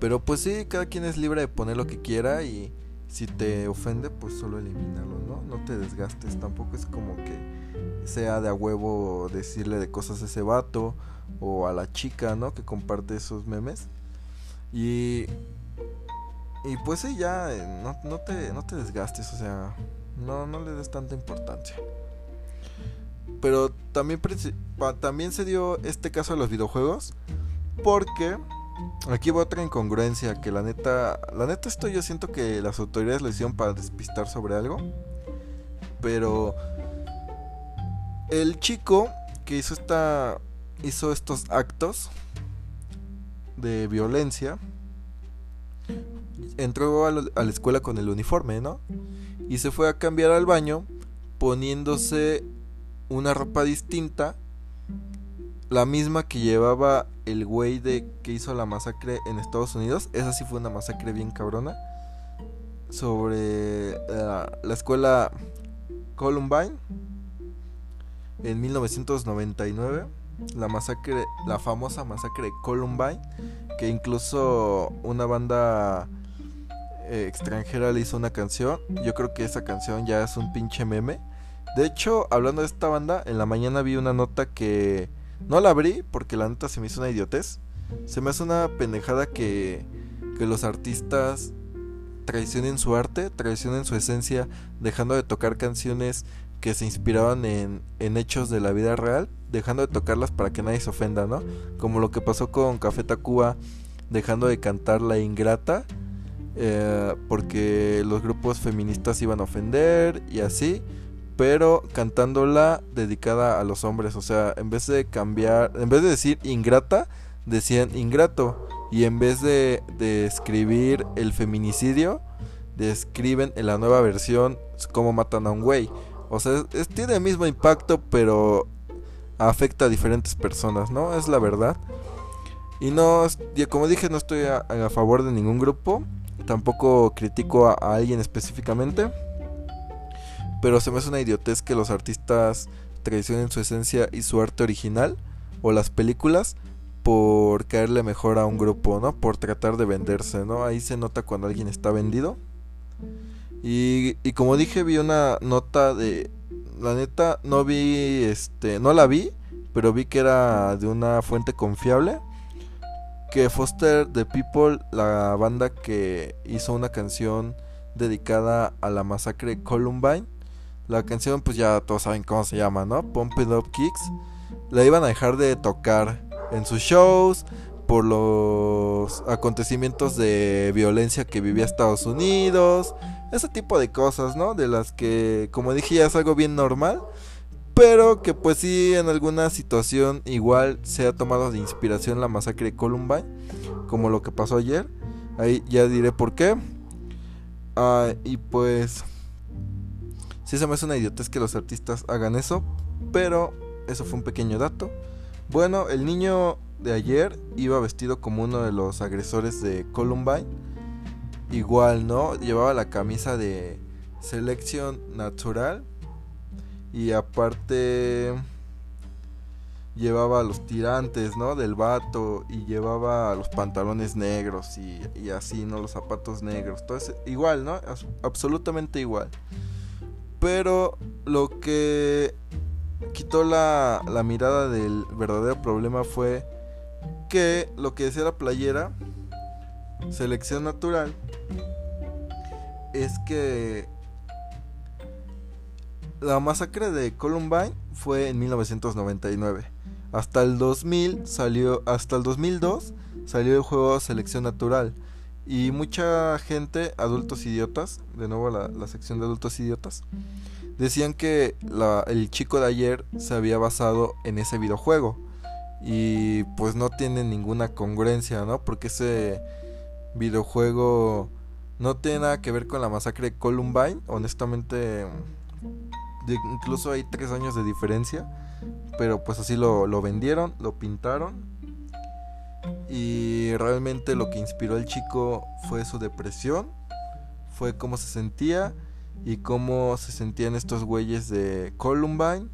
Pero pues sí, cada quien es libre de poner lo que quiera y si te ofende, pues solo elimínalo, ¿no? No te desgastes, tampoco es como que sea de a huevo decirle de cosas a ese vato o a la chica, ¿no? Que comparte esos memes. Y y pues sí, ya eh, no, no, te, no te desgastes, o sea, no, no le des tanta importancia. Pero también, también se dio este caso a los videojuegos porque Aquí va otra incongruencia que la neta, la neta esto yo siento que las autoridades lo hicieron para despistar sobre algo, pero el chico que hizo esta hizo estos actos de violencia entró a, a la escuela con el uniforme, ¿no? Y se fue a cambiar al baño poniéndose una ropa distinta la misma que llevaba el güey de que hizo la masacre en Estados Unidos. Esa sí fue una masacre bien cabrona. Sobre eh, la escuela Columbine en 1999. La masacre, la famosa masacre de Columbine. Que incluso una banda eh, extranjera le hizo una canción. Yo creo que esa canción ya es un pinche meme. De hecho, hablando de esta banda, en la mañana vi una nota que no la abrí porque la neta se me hizo una idiotez. Se me hace una pendejada que, que los artistas traicionen su arte, traicionen su esencia, dejando de tocar canciones que se inspiraban en, en, hechos de la vida real, dejando de tocarlas para que nadie se ofenda, ¿no? Como lo que pasó con Café Tacuba, dejando de cantar La Ingrata, eh, porque los grupos feministas iban a ofender y así pero cantándola dedicada a los hombres. O sea, en vez de cambiar, en vez de decir ingrata, decían ingrato. Y en vez de, de escribir el feminicidio, describen en la nueva versión cómo matan a un güey. O sea, tiene el mismo impacto, pero afecta a diferentes personas, ¿no? Es la verdad. Y no, como dije, no estoy a, favor de ningún grupo. Tampoco critico a alguien específicamente. Pero se me hace una idiotez que los artistas traicionen su esencia y su arte original o las películas por caerle mejor a un grupo, ¿no? Por tratar de venderse, ¿no? Ahí se nota cuando alguien está vendido. Y, y como dije, vi una nota de... La neta, no vi, este, no la vi, pero vi que era de una fuente confiable. Que Foster the People, la banda que hizo una canción dedicada a la masacre Columbine, la canción, pues ya todos saben cómo se llama, ¿no? Pump Up Kicks. La iban a dejar de tocar en sus shows por los acontecimientos de violencia que vivía Estados Unidos. Ese tipo de cosas, ¿no? De las que, como dije, ya es algo bien normal. Pero que pues sí, en alguna situación igual se ha tomado de inspiración la masacre de Columbine. Como lo que pasó ayer. Ahí ya diré por qué. Ah, y pues Sí se me hace una idiotez que los artistas hagan eso, pero eso fue un pequeño dato. Bueno, el niño de ayer iba vestido como uno de los agresores de Columbine. Igual, ¿no? Llevaba la camisa de selección natural. Y aparte llevaba los tirantes, ¿no? Del vato. Y llevaba los pantalones negros y, y así, ¿no? Los zapatos negros. Todo igual, ¿no? Absolutamente igual. Pero lo que quitó la, mirada del verdadero problema fue que lo que decía la playera, selección natural, es que la masacre de Columbine fue en 1999. Hasta el 2000 salió, hasta el 2002 salió el juego Selección Natural. Y mucha gente, adultos idiotas, de nuevo la, la sección de adultos idiotas, decían que el chico de ayer se había basado en ese videojuego. Y pues no tiene ninguna congruencia, ¿no? Porque ese videojuego no tiene nada que ver con la masacre de Columbine. Honestamente, incluso hay tres años de diferencia. Pero pues así lo, lo vendieron, lo pintaron. Y realmente lo que inspiró al chico fue su depresión. Fue cómo se sentía y cómo se sentían estos güeyes de Columbine,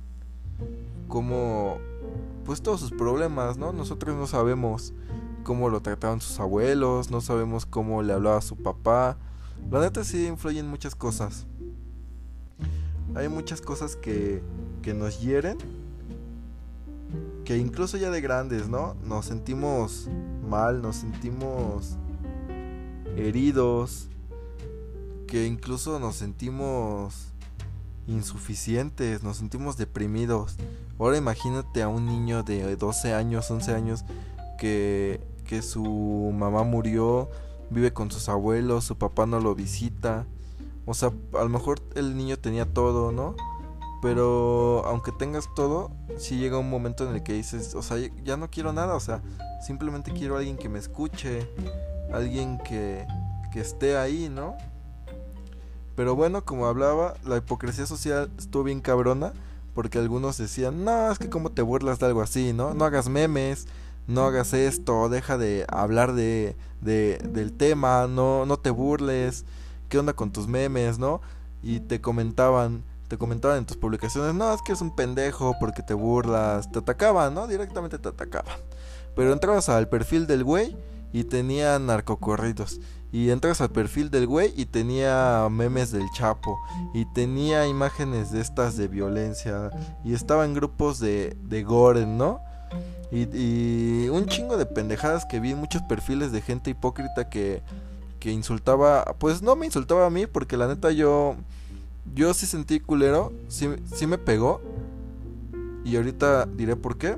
cómo pues todos sus problemas, ¿no? Nosotros no sabemos cómo lo trataban sus abuelos, no sabemos cómo le hablaba a su papá. La neta sí influyen muchas cosas. Hay muchas cosas que, que nos hieren, que incluso ya de grandes, ¿no? Nos sentimos mal, nos sentimos heridos, que incluso nos sentimos insuficientes, nos sentimos deprimidos. Ahora imagínate a un niño de 12 años, 11 años que, que su mamá murió, vive con sus abuelos, su papá no lo visita. O sea, a lo mejor el niño tenía todo, ¿no? Pero aunque tengas todo, si llega un momento en el que dices, o sea, ya no quiero nada, o sea, simplemente quiero alguien que me escuche, alguien que, que esté ahí, ¿no? Pero bueno, como hablaba, la hipocresía social estuvo bien cabrona. Porque algunos decían, no, es que como te burlas de algo así, ¿no? No hagas memes, no hagas esto, deja de hablar de, de, del tema, no, no te burles, ¿qué onda con tus memes, no? Y te comentaban, te comentaban en tus publicaciones, no, es que es un pendejo porque te burlas, te atacaban, ¿no? Directamente te atacaban. Pero entrabas al perfil del güey y tenía narcocorridos. Y entras al perfil del güey y tenía memes del Chapo. Y tenía imágenes de estas de violencia. Y estaba en grupos de, de gore, ¿no? Y, un chingo de pendejadas que vi en muchos perfiles de gente hipócrita que, que insultaba. Pues no me insultaba a mí, porque la neta yo. Yo sí sentí culero. Sí, sí me pegó. Y ahorita diré por qué.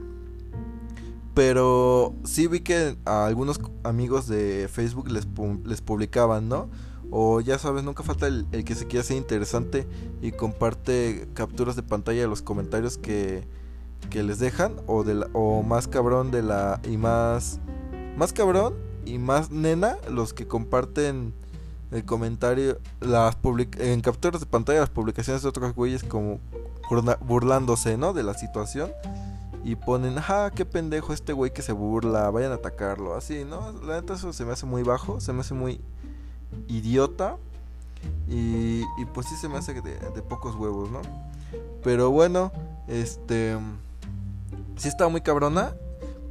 Pero sí vi que a algunos amigos de Facebook les, les publicaban, ¿no? O ya sabes, nunca falta el, que se quiera ser interesante y comparte capturas de pantalla de los comentarios que, que les dejan. O, de o más cabrón de la... Y más... Más cabrón y más nena los que comparten el comentario las en capturas de pantalla las publicaciones de otros güeyes como burlándose, ¿no? De la situación y ponen, ah, qué pendejo este güey que se burla, vayan a atacarlo, así, ¿no? La neta eso se me hace muy bajo, se me hace muy idiota y, y pues sí se me hace de, de, pocos huevos, ¿no? Pero bueno, este, sí estaba muy cabrona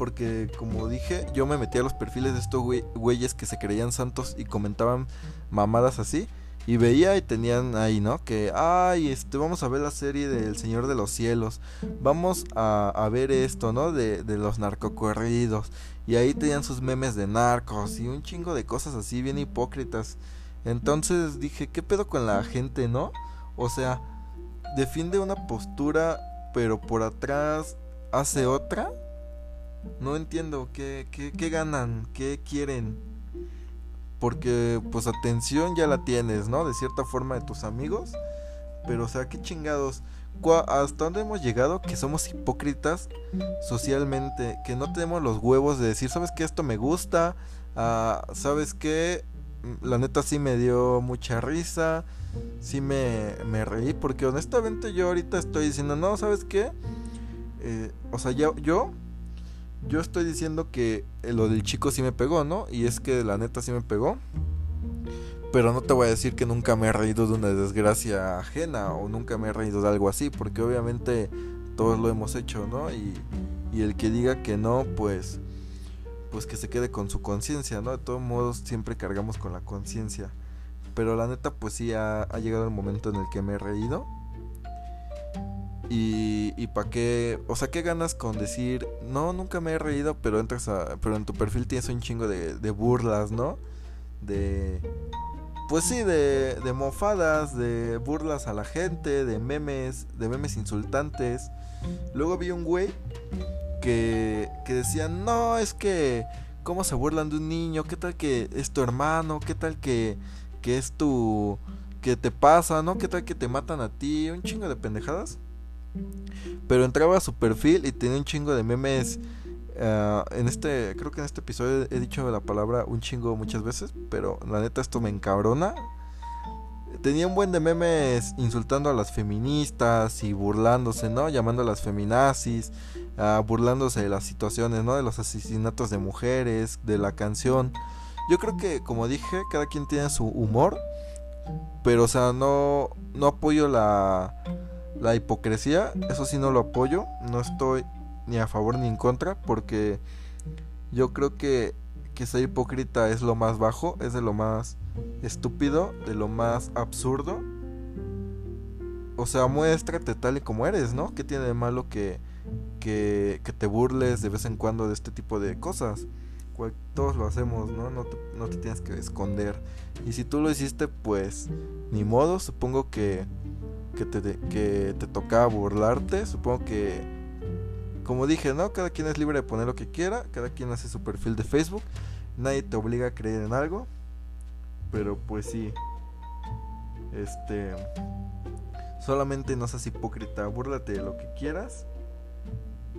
porque como dije, yo me metí a los perfiles de estos güeyes que se creían santos y comentaban mamadas así. Y veía y tenían ahí, ¿no? Que, ay, este, vamos a ver la serie del Señor de los Cielos. Vamos a, a ver esto, ¿no? De, de los narcocorridos. Y ahí tenían sus memes de narcos y un chingo de cosas así bien hipócritas. Entonces dije, ¿qué pedo con la gente, no? O sea, defiende una postura, pero por atrás hace otra. No entiendo, ¿qué, qué, qué ganan? ¿Qué quieren? Porque pues atención ya la tienes, ¿no? De cierta forma de tus amigos. Pero o sea, qué chingados. ¿Hasta dónde hemos llegado? Que somos hipócritas socialmente. Que no tenemos los huevos de decir, ¿sabes qué? Esto me gusta. Ah, ¿Sabes qué? Mm, la neta sí me dio mucha risa. Sí me, me reí. Porque honestamente yo ahorita estoy diciendo, no, ¿sabes qué? Eh, o sea, yo, yo yo estoy diciendo que lo del chico sí me pegó, ¿no? Y es que la neta sí me pegó. Pero no te voy a decir que nunca me he reído de una desgracia ajena o nunca me he reído de algo así, porque obviamente todos lo hemos hecho, ¿no? Y, el que diga que no, pues pues que se quede con su conciencia, ¿no? De todos modos siempre cargamos con la conciencia. Pero la neta pues sí ha llegado el momento en el que me he reído y, y para qué, o sea, ¿qué ganas con decir, no, nunca me he reído, pero entras a, pero en tu perfil tienes un chingo de, de burlas, ¿no? De, pues sí, de, de mofadas, de burlas a la gente, de memes, de memes insultantes. Luego vi un güey que, que decía, no, es que cómo se burlan de un niño, qué tal que es tu hermano, qué tal que, que es tu... que te pasa, ¿no? ¿Qué tal que te matan a ti? Un chingo de pendejadas. Pero entraba a su perfil y tenía un chingo de memes. Uh, en este, creo que en este episodio he dicho la palabra un chingo muchas veces, pero la neta esto me encabrona. Tenía un buen de memes insultando a las feministas y burlándose, ¿no? Llamando a las feminazis, uh, burlándose de las situaciones, ¿no? De los asesinatos de mujeres, de la canción. Yo creo que, como dije, cada quien tiene su humor, pero, o sea, no, no apoyo la la hipocresía, eso sí no lo apoyo, no estoy ni a favor ni en contra, porque yo creo que, que ser hipócrita es lo más bajo, es de lo más estúpido, de lo más absurdo. O sea, muéstrate tal y como eres, ¿no? ¿Qué tiene de malo que, que, que te burles de vez en cuando de este tipo de cosas? todos lo hacemos, ¿no? No te, no te tienes que esconder. Y si tú lo hiciste, pues ni modo, supongo que que te, que te tocaba burlarte. Supongo que, como dije, ¿no? Cada quien es libre de poner lo que quiera. Cada quien hace su perfil de Facebook. Nadie te obliga a creer en algo. Pero pues sí. Este. Solamente no seas hipócrita. Búrlate de lo que quieras.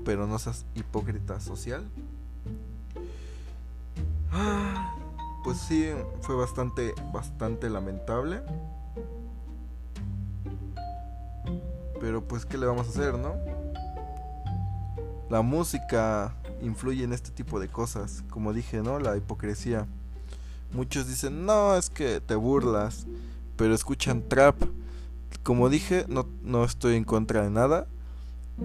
Pero no seas hipócrita social. Ah, pues sí, fue bastante, bastante lamentable. Pero pues, ¿qué le vamos a hacer, no? La música influye en este tipo de cosas. Como dije, ¿no? La hipocresía. Muchos dicen, no, es que te burlas. Pero escuchan trap. Como dije, no, no estoy en contra de nada.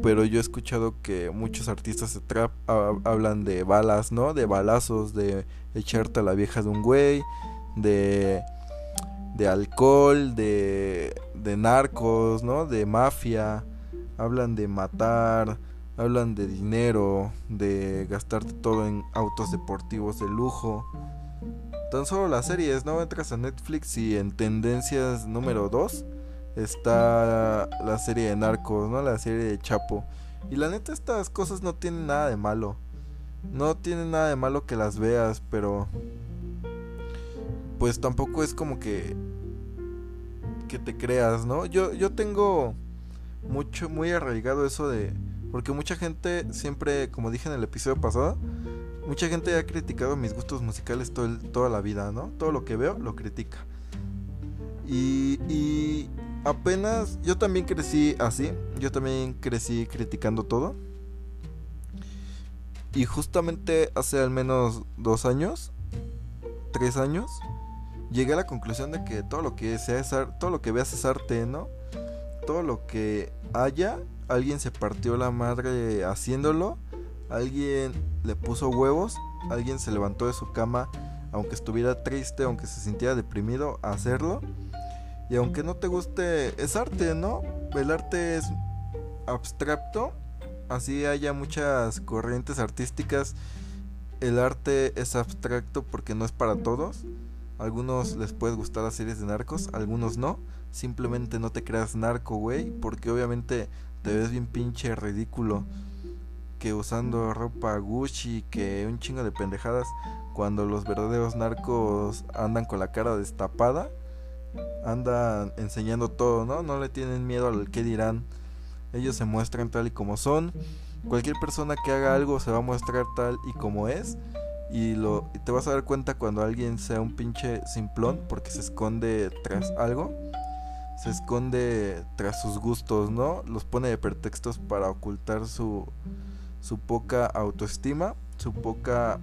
Pero yo he escuchado que muchos artistas de trap hablan de balas, ¿no? De balazos, de echarte a la vieja de un güey, de de alcohol, de, de narcos, ¿no? De mafia. Hablan de matar, hablan de dinero, de gastarte todo en autos deportivos de lujo. Tan solo las series, ¿no? Entras a Netflix y en tendencias número 2 está la serie de Narcos, ¿no? La serie de Chapo. Y la neta estas cosas no tienen nada de malo. No tienen nada de malo que las veas, pero pues tampoco es como que que te creas, ¿no? Yo yo tengo mucho muy arraigado eso de porque mucha gente siempre, como dije en el episodio pasado, mucha gente ha criticado mis gustos musicales todo toda la vida, ¿no? Todo lo que veo lo critica. Y, y apenas yo también crecí así, yo también crecí criticando todo. Y justamente hace al menos dos años, tres años, llegué a la conclusión de que todo lo que sea es todo lo que veas es arte, ¿no? Todo lo que haya, alguien se partió la madre haciéndolo, alguien le puso huevos, alguien se levantó de su cama aunque estuviera triste, aunque se sintiera deprimido, a hacerlo. Y aunque no te guste, es arte, ¿no? El arte es abstracto, así haya muchas corrientes artísticas, el arte es abstracto porque no es para todos algunos les puede gustar las series de narcos, algunos no. Simplemente no te creas narco, güey, porque obviamente te ves bien pinche ridículo que usando ropa Gucci, que un chingo de pendejadas, cuando los verdaderos narcos andan con la cara destapada, andan enseñando todo, ¿no? No le tienen miedo al que dirán. Ellos se muestran tal y como son. Cualquier persona que haga algo se va a mostrar tal y como es y, lo, te vas a dar cuenta cuando alguien sea un pinche simplón porque se esconde tras algo. Se esconde tras sus gustos, ¿no? Los pone de pretextos para ocultar su, su poca autoestima, su poca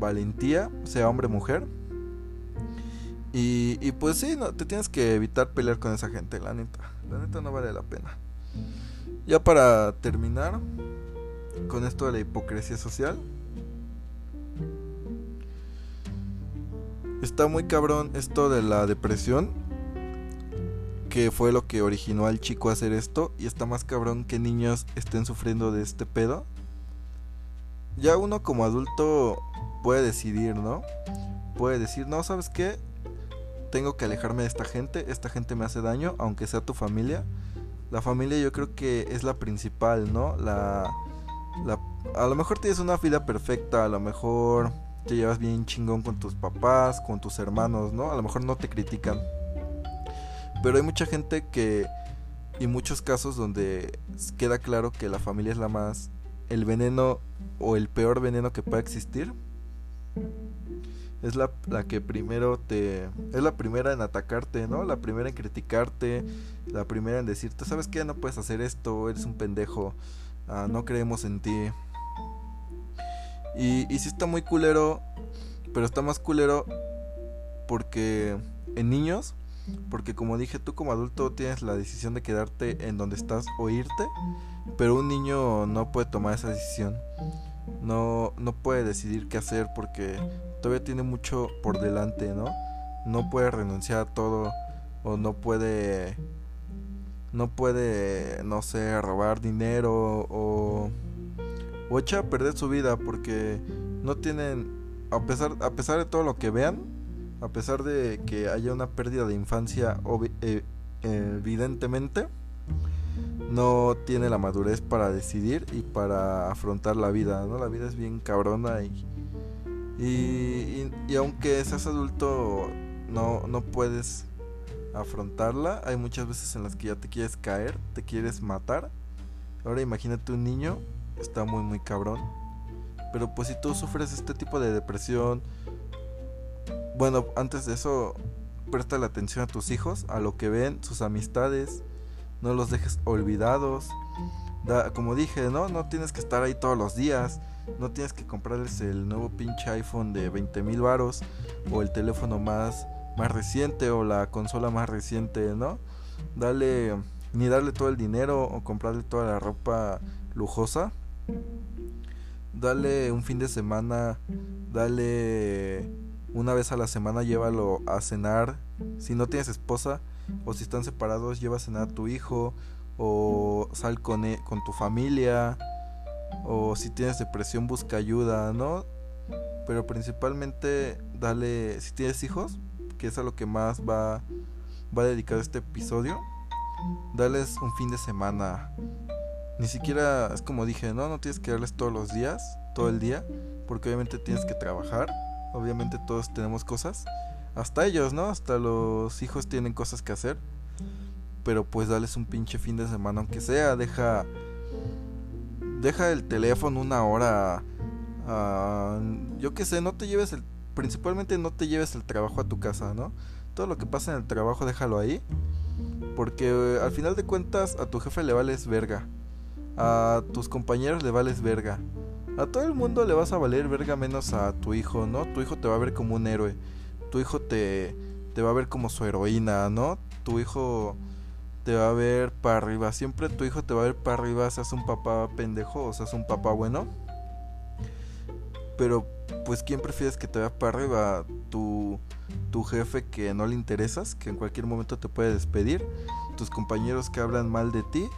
valentía, sea hombre o mujer. Y, y, pues sí, no, te tienes que evitar pelear con esa gente, la neta. La neta no vale la pena. Ya para terminar con esto de la hipocresía social, Está muy cabrón esto de la depresión. Que fue lo que originó al chico a hacer esto. Y está más cabrón que niños estén sufriendo de este pedo. Ya uno como adulto puede decidir, ¿no? Puede decir, no, ¿sabes qué? Tengo que alejarme de esta gente. Esta gente me hace daño, aunque sea tu familia. La familia yo creo que es la principal, ¿no? La, la a lo mejor tienes una vida perfecta, a lo mejor te llevas bien chingón con tus papás, con tus hermanos, ¿no? A lo mejor no te critican. Pero hay mucha gente que y muchos casos donde queda claro que la familia es la más el veneno o el peor veneno que pueda existir. Es la, la, que primero te es la primera en atacarte no la primera en criticarte la primera en decirte sabes qué no puedes hacer esto eres un pendejo. Ah, no creemos en ti y, y sí está muy culero pero está más culero porque en niños porque como dije, tú como adulto tienes la decisión de quedarte en donde estás o irte, pero un niño no puede tomar esa decisión. No, no puede decidir qué hacer porque todavía tiene mucho por delante, ¿no? No puede renunciar a todo o no puede no puede, no sé, robar dinero o o echar a perder su vida porque no tienen a pesar a pesar de todo lo que vean, a pesar de que haya una pérdida de infancia eh, evidentemente no tiene la madurez para decidir y para afrontar la vida, ¿no? La vida es bien cabrona y, y, y, aunque seas adulto no, no puedes afrontarla, hay muchas veces en las que ya te quieres caer, te quieres matar. Ahora imagínate un niño, está muy muy cabrón. Pero pues si tú sufres este tipo de depresión, bueno, antes de eso, presta la atención a tus hijos, a lo que ven, sus amistades, no los dejes olvidados. Da, como dije, ¿no? No tienes que estar ahí todos los días. No tienes que comprarles el nuevo pinche iPhone de 20 mil varos. O el teléfono más, más reciente. O la consola más reciente, ¿no? Dale. Ni darle todo el dinero. O comprarle toda la ropa lujosa. Dale un fin de semana. Dale una vez a la semana llévalo a cenar. Si no tienes esposa o si están separados, lleva a cenar a tu hijo o sal con, e, con tu familia o si tienes depresión busca ayuda, ¿no? Pero principalmente dale, si tienes hijos, que es a lo que más va, va a dedicar este episodio, dales un fin de semana. Ni siquiera es como dije, no, no tienes que darles todos los días, todo el día, porque obviamente tienes que trabajar Obviamente todos tenemos cosas. Hasta ellos, ¿no? Hasta los hijos tienen cosas que hacer. Pero pues dales un pinche fin de semana, aunque sea. Deja. Deja el teléfono una hora. yo qué sé, no te lleves el. Principalmente no te lleves el trabajo a tu casa, ¿no? Todo lo que pasa en el trabajo déjalo ahí. Porque al final de cuentas a tu jefe le vales verga. A tus compañeros le vales verga. A todo el mundo le vas a valer verga menos a tu hijo, ¿no? Tu hijo te va a ver como un héroe. Tu hijo te, te va a ver como su heroína, ¿no? Tu hijo te va a ver para arriba. Siempre tu hijo te va a ver para arriba, seas un papá pendejo o seas un papá bueno. Pero, pues, ¿quién prefieres que te vea para arriba? ¿Tu, tu jefe que no le interesas, que en cualquier momento te puede despedir? ¿Tus compañeros que hablan mal de ti?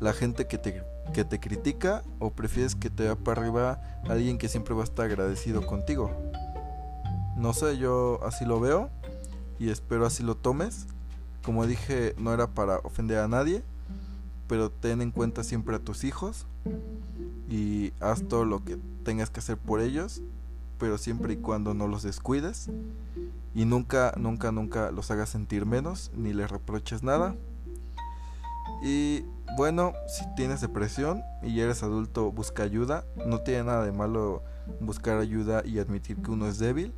¿La gente que te que te critica o prefieres que te vea para arriba alguien que siempre va a estar agradecido contigo. No sé, yo así lo veo y espero así lo tomes. Como dije, no era para ofender a nadie, pero ten en cuenta siempre a tus hijos y haz todo lo que tengas que hacer por ellos, pero siempre y cuando no los descuides y nunca, nunca, nunca los hagas sentir menos ni les reproches nada. Y bueno, si tienes depresión y eres adulto, busca ayuda. No tiene nada de malo buscar ayuda y admitir que uno es débil.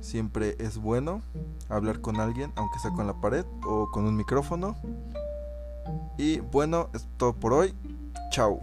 Siempre es bueno hablar con alguien, aunque sea con la pared o con un micrófono. Y bueno, es todo por hoy. Chao.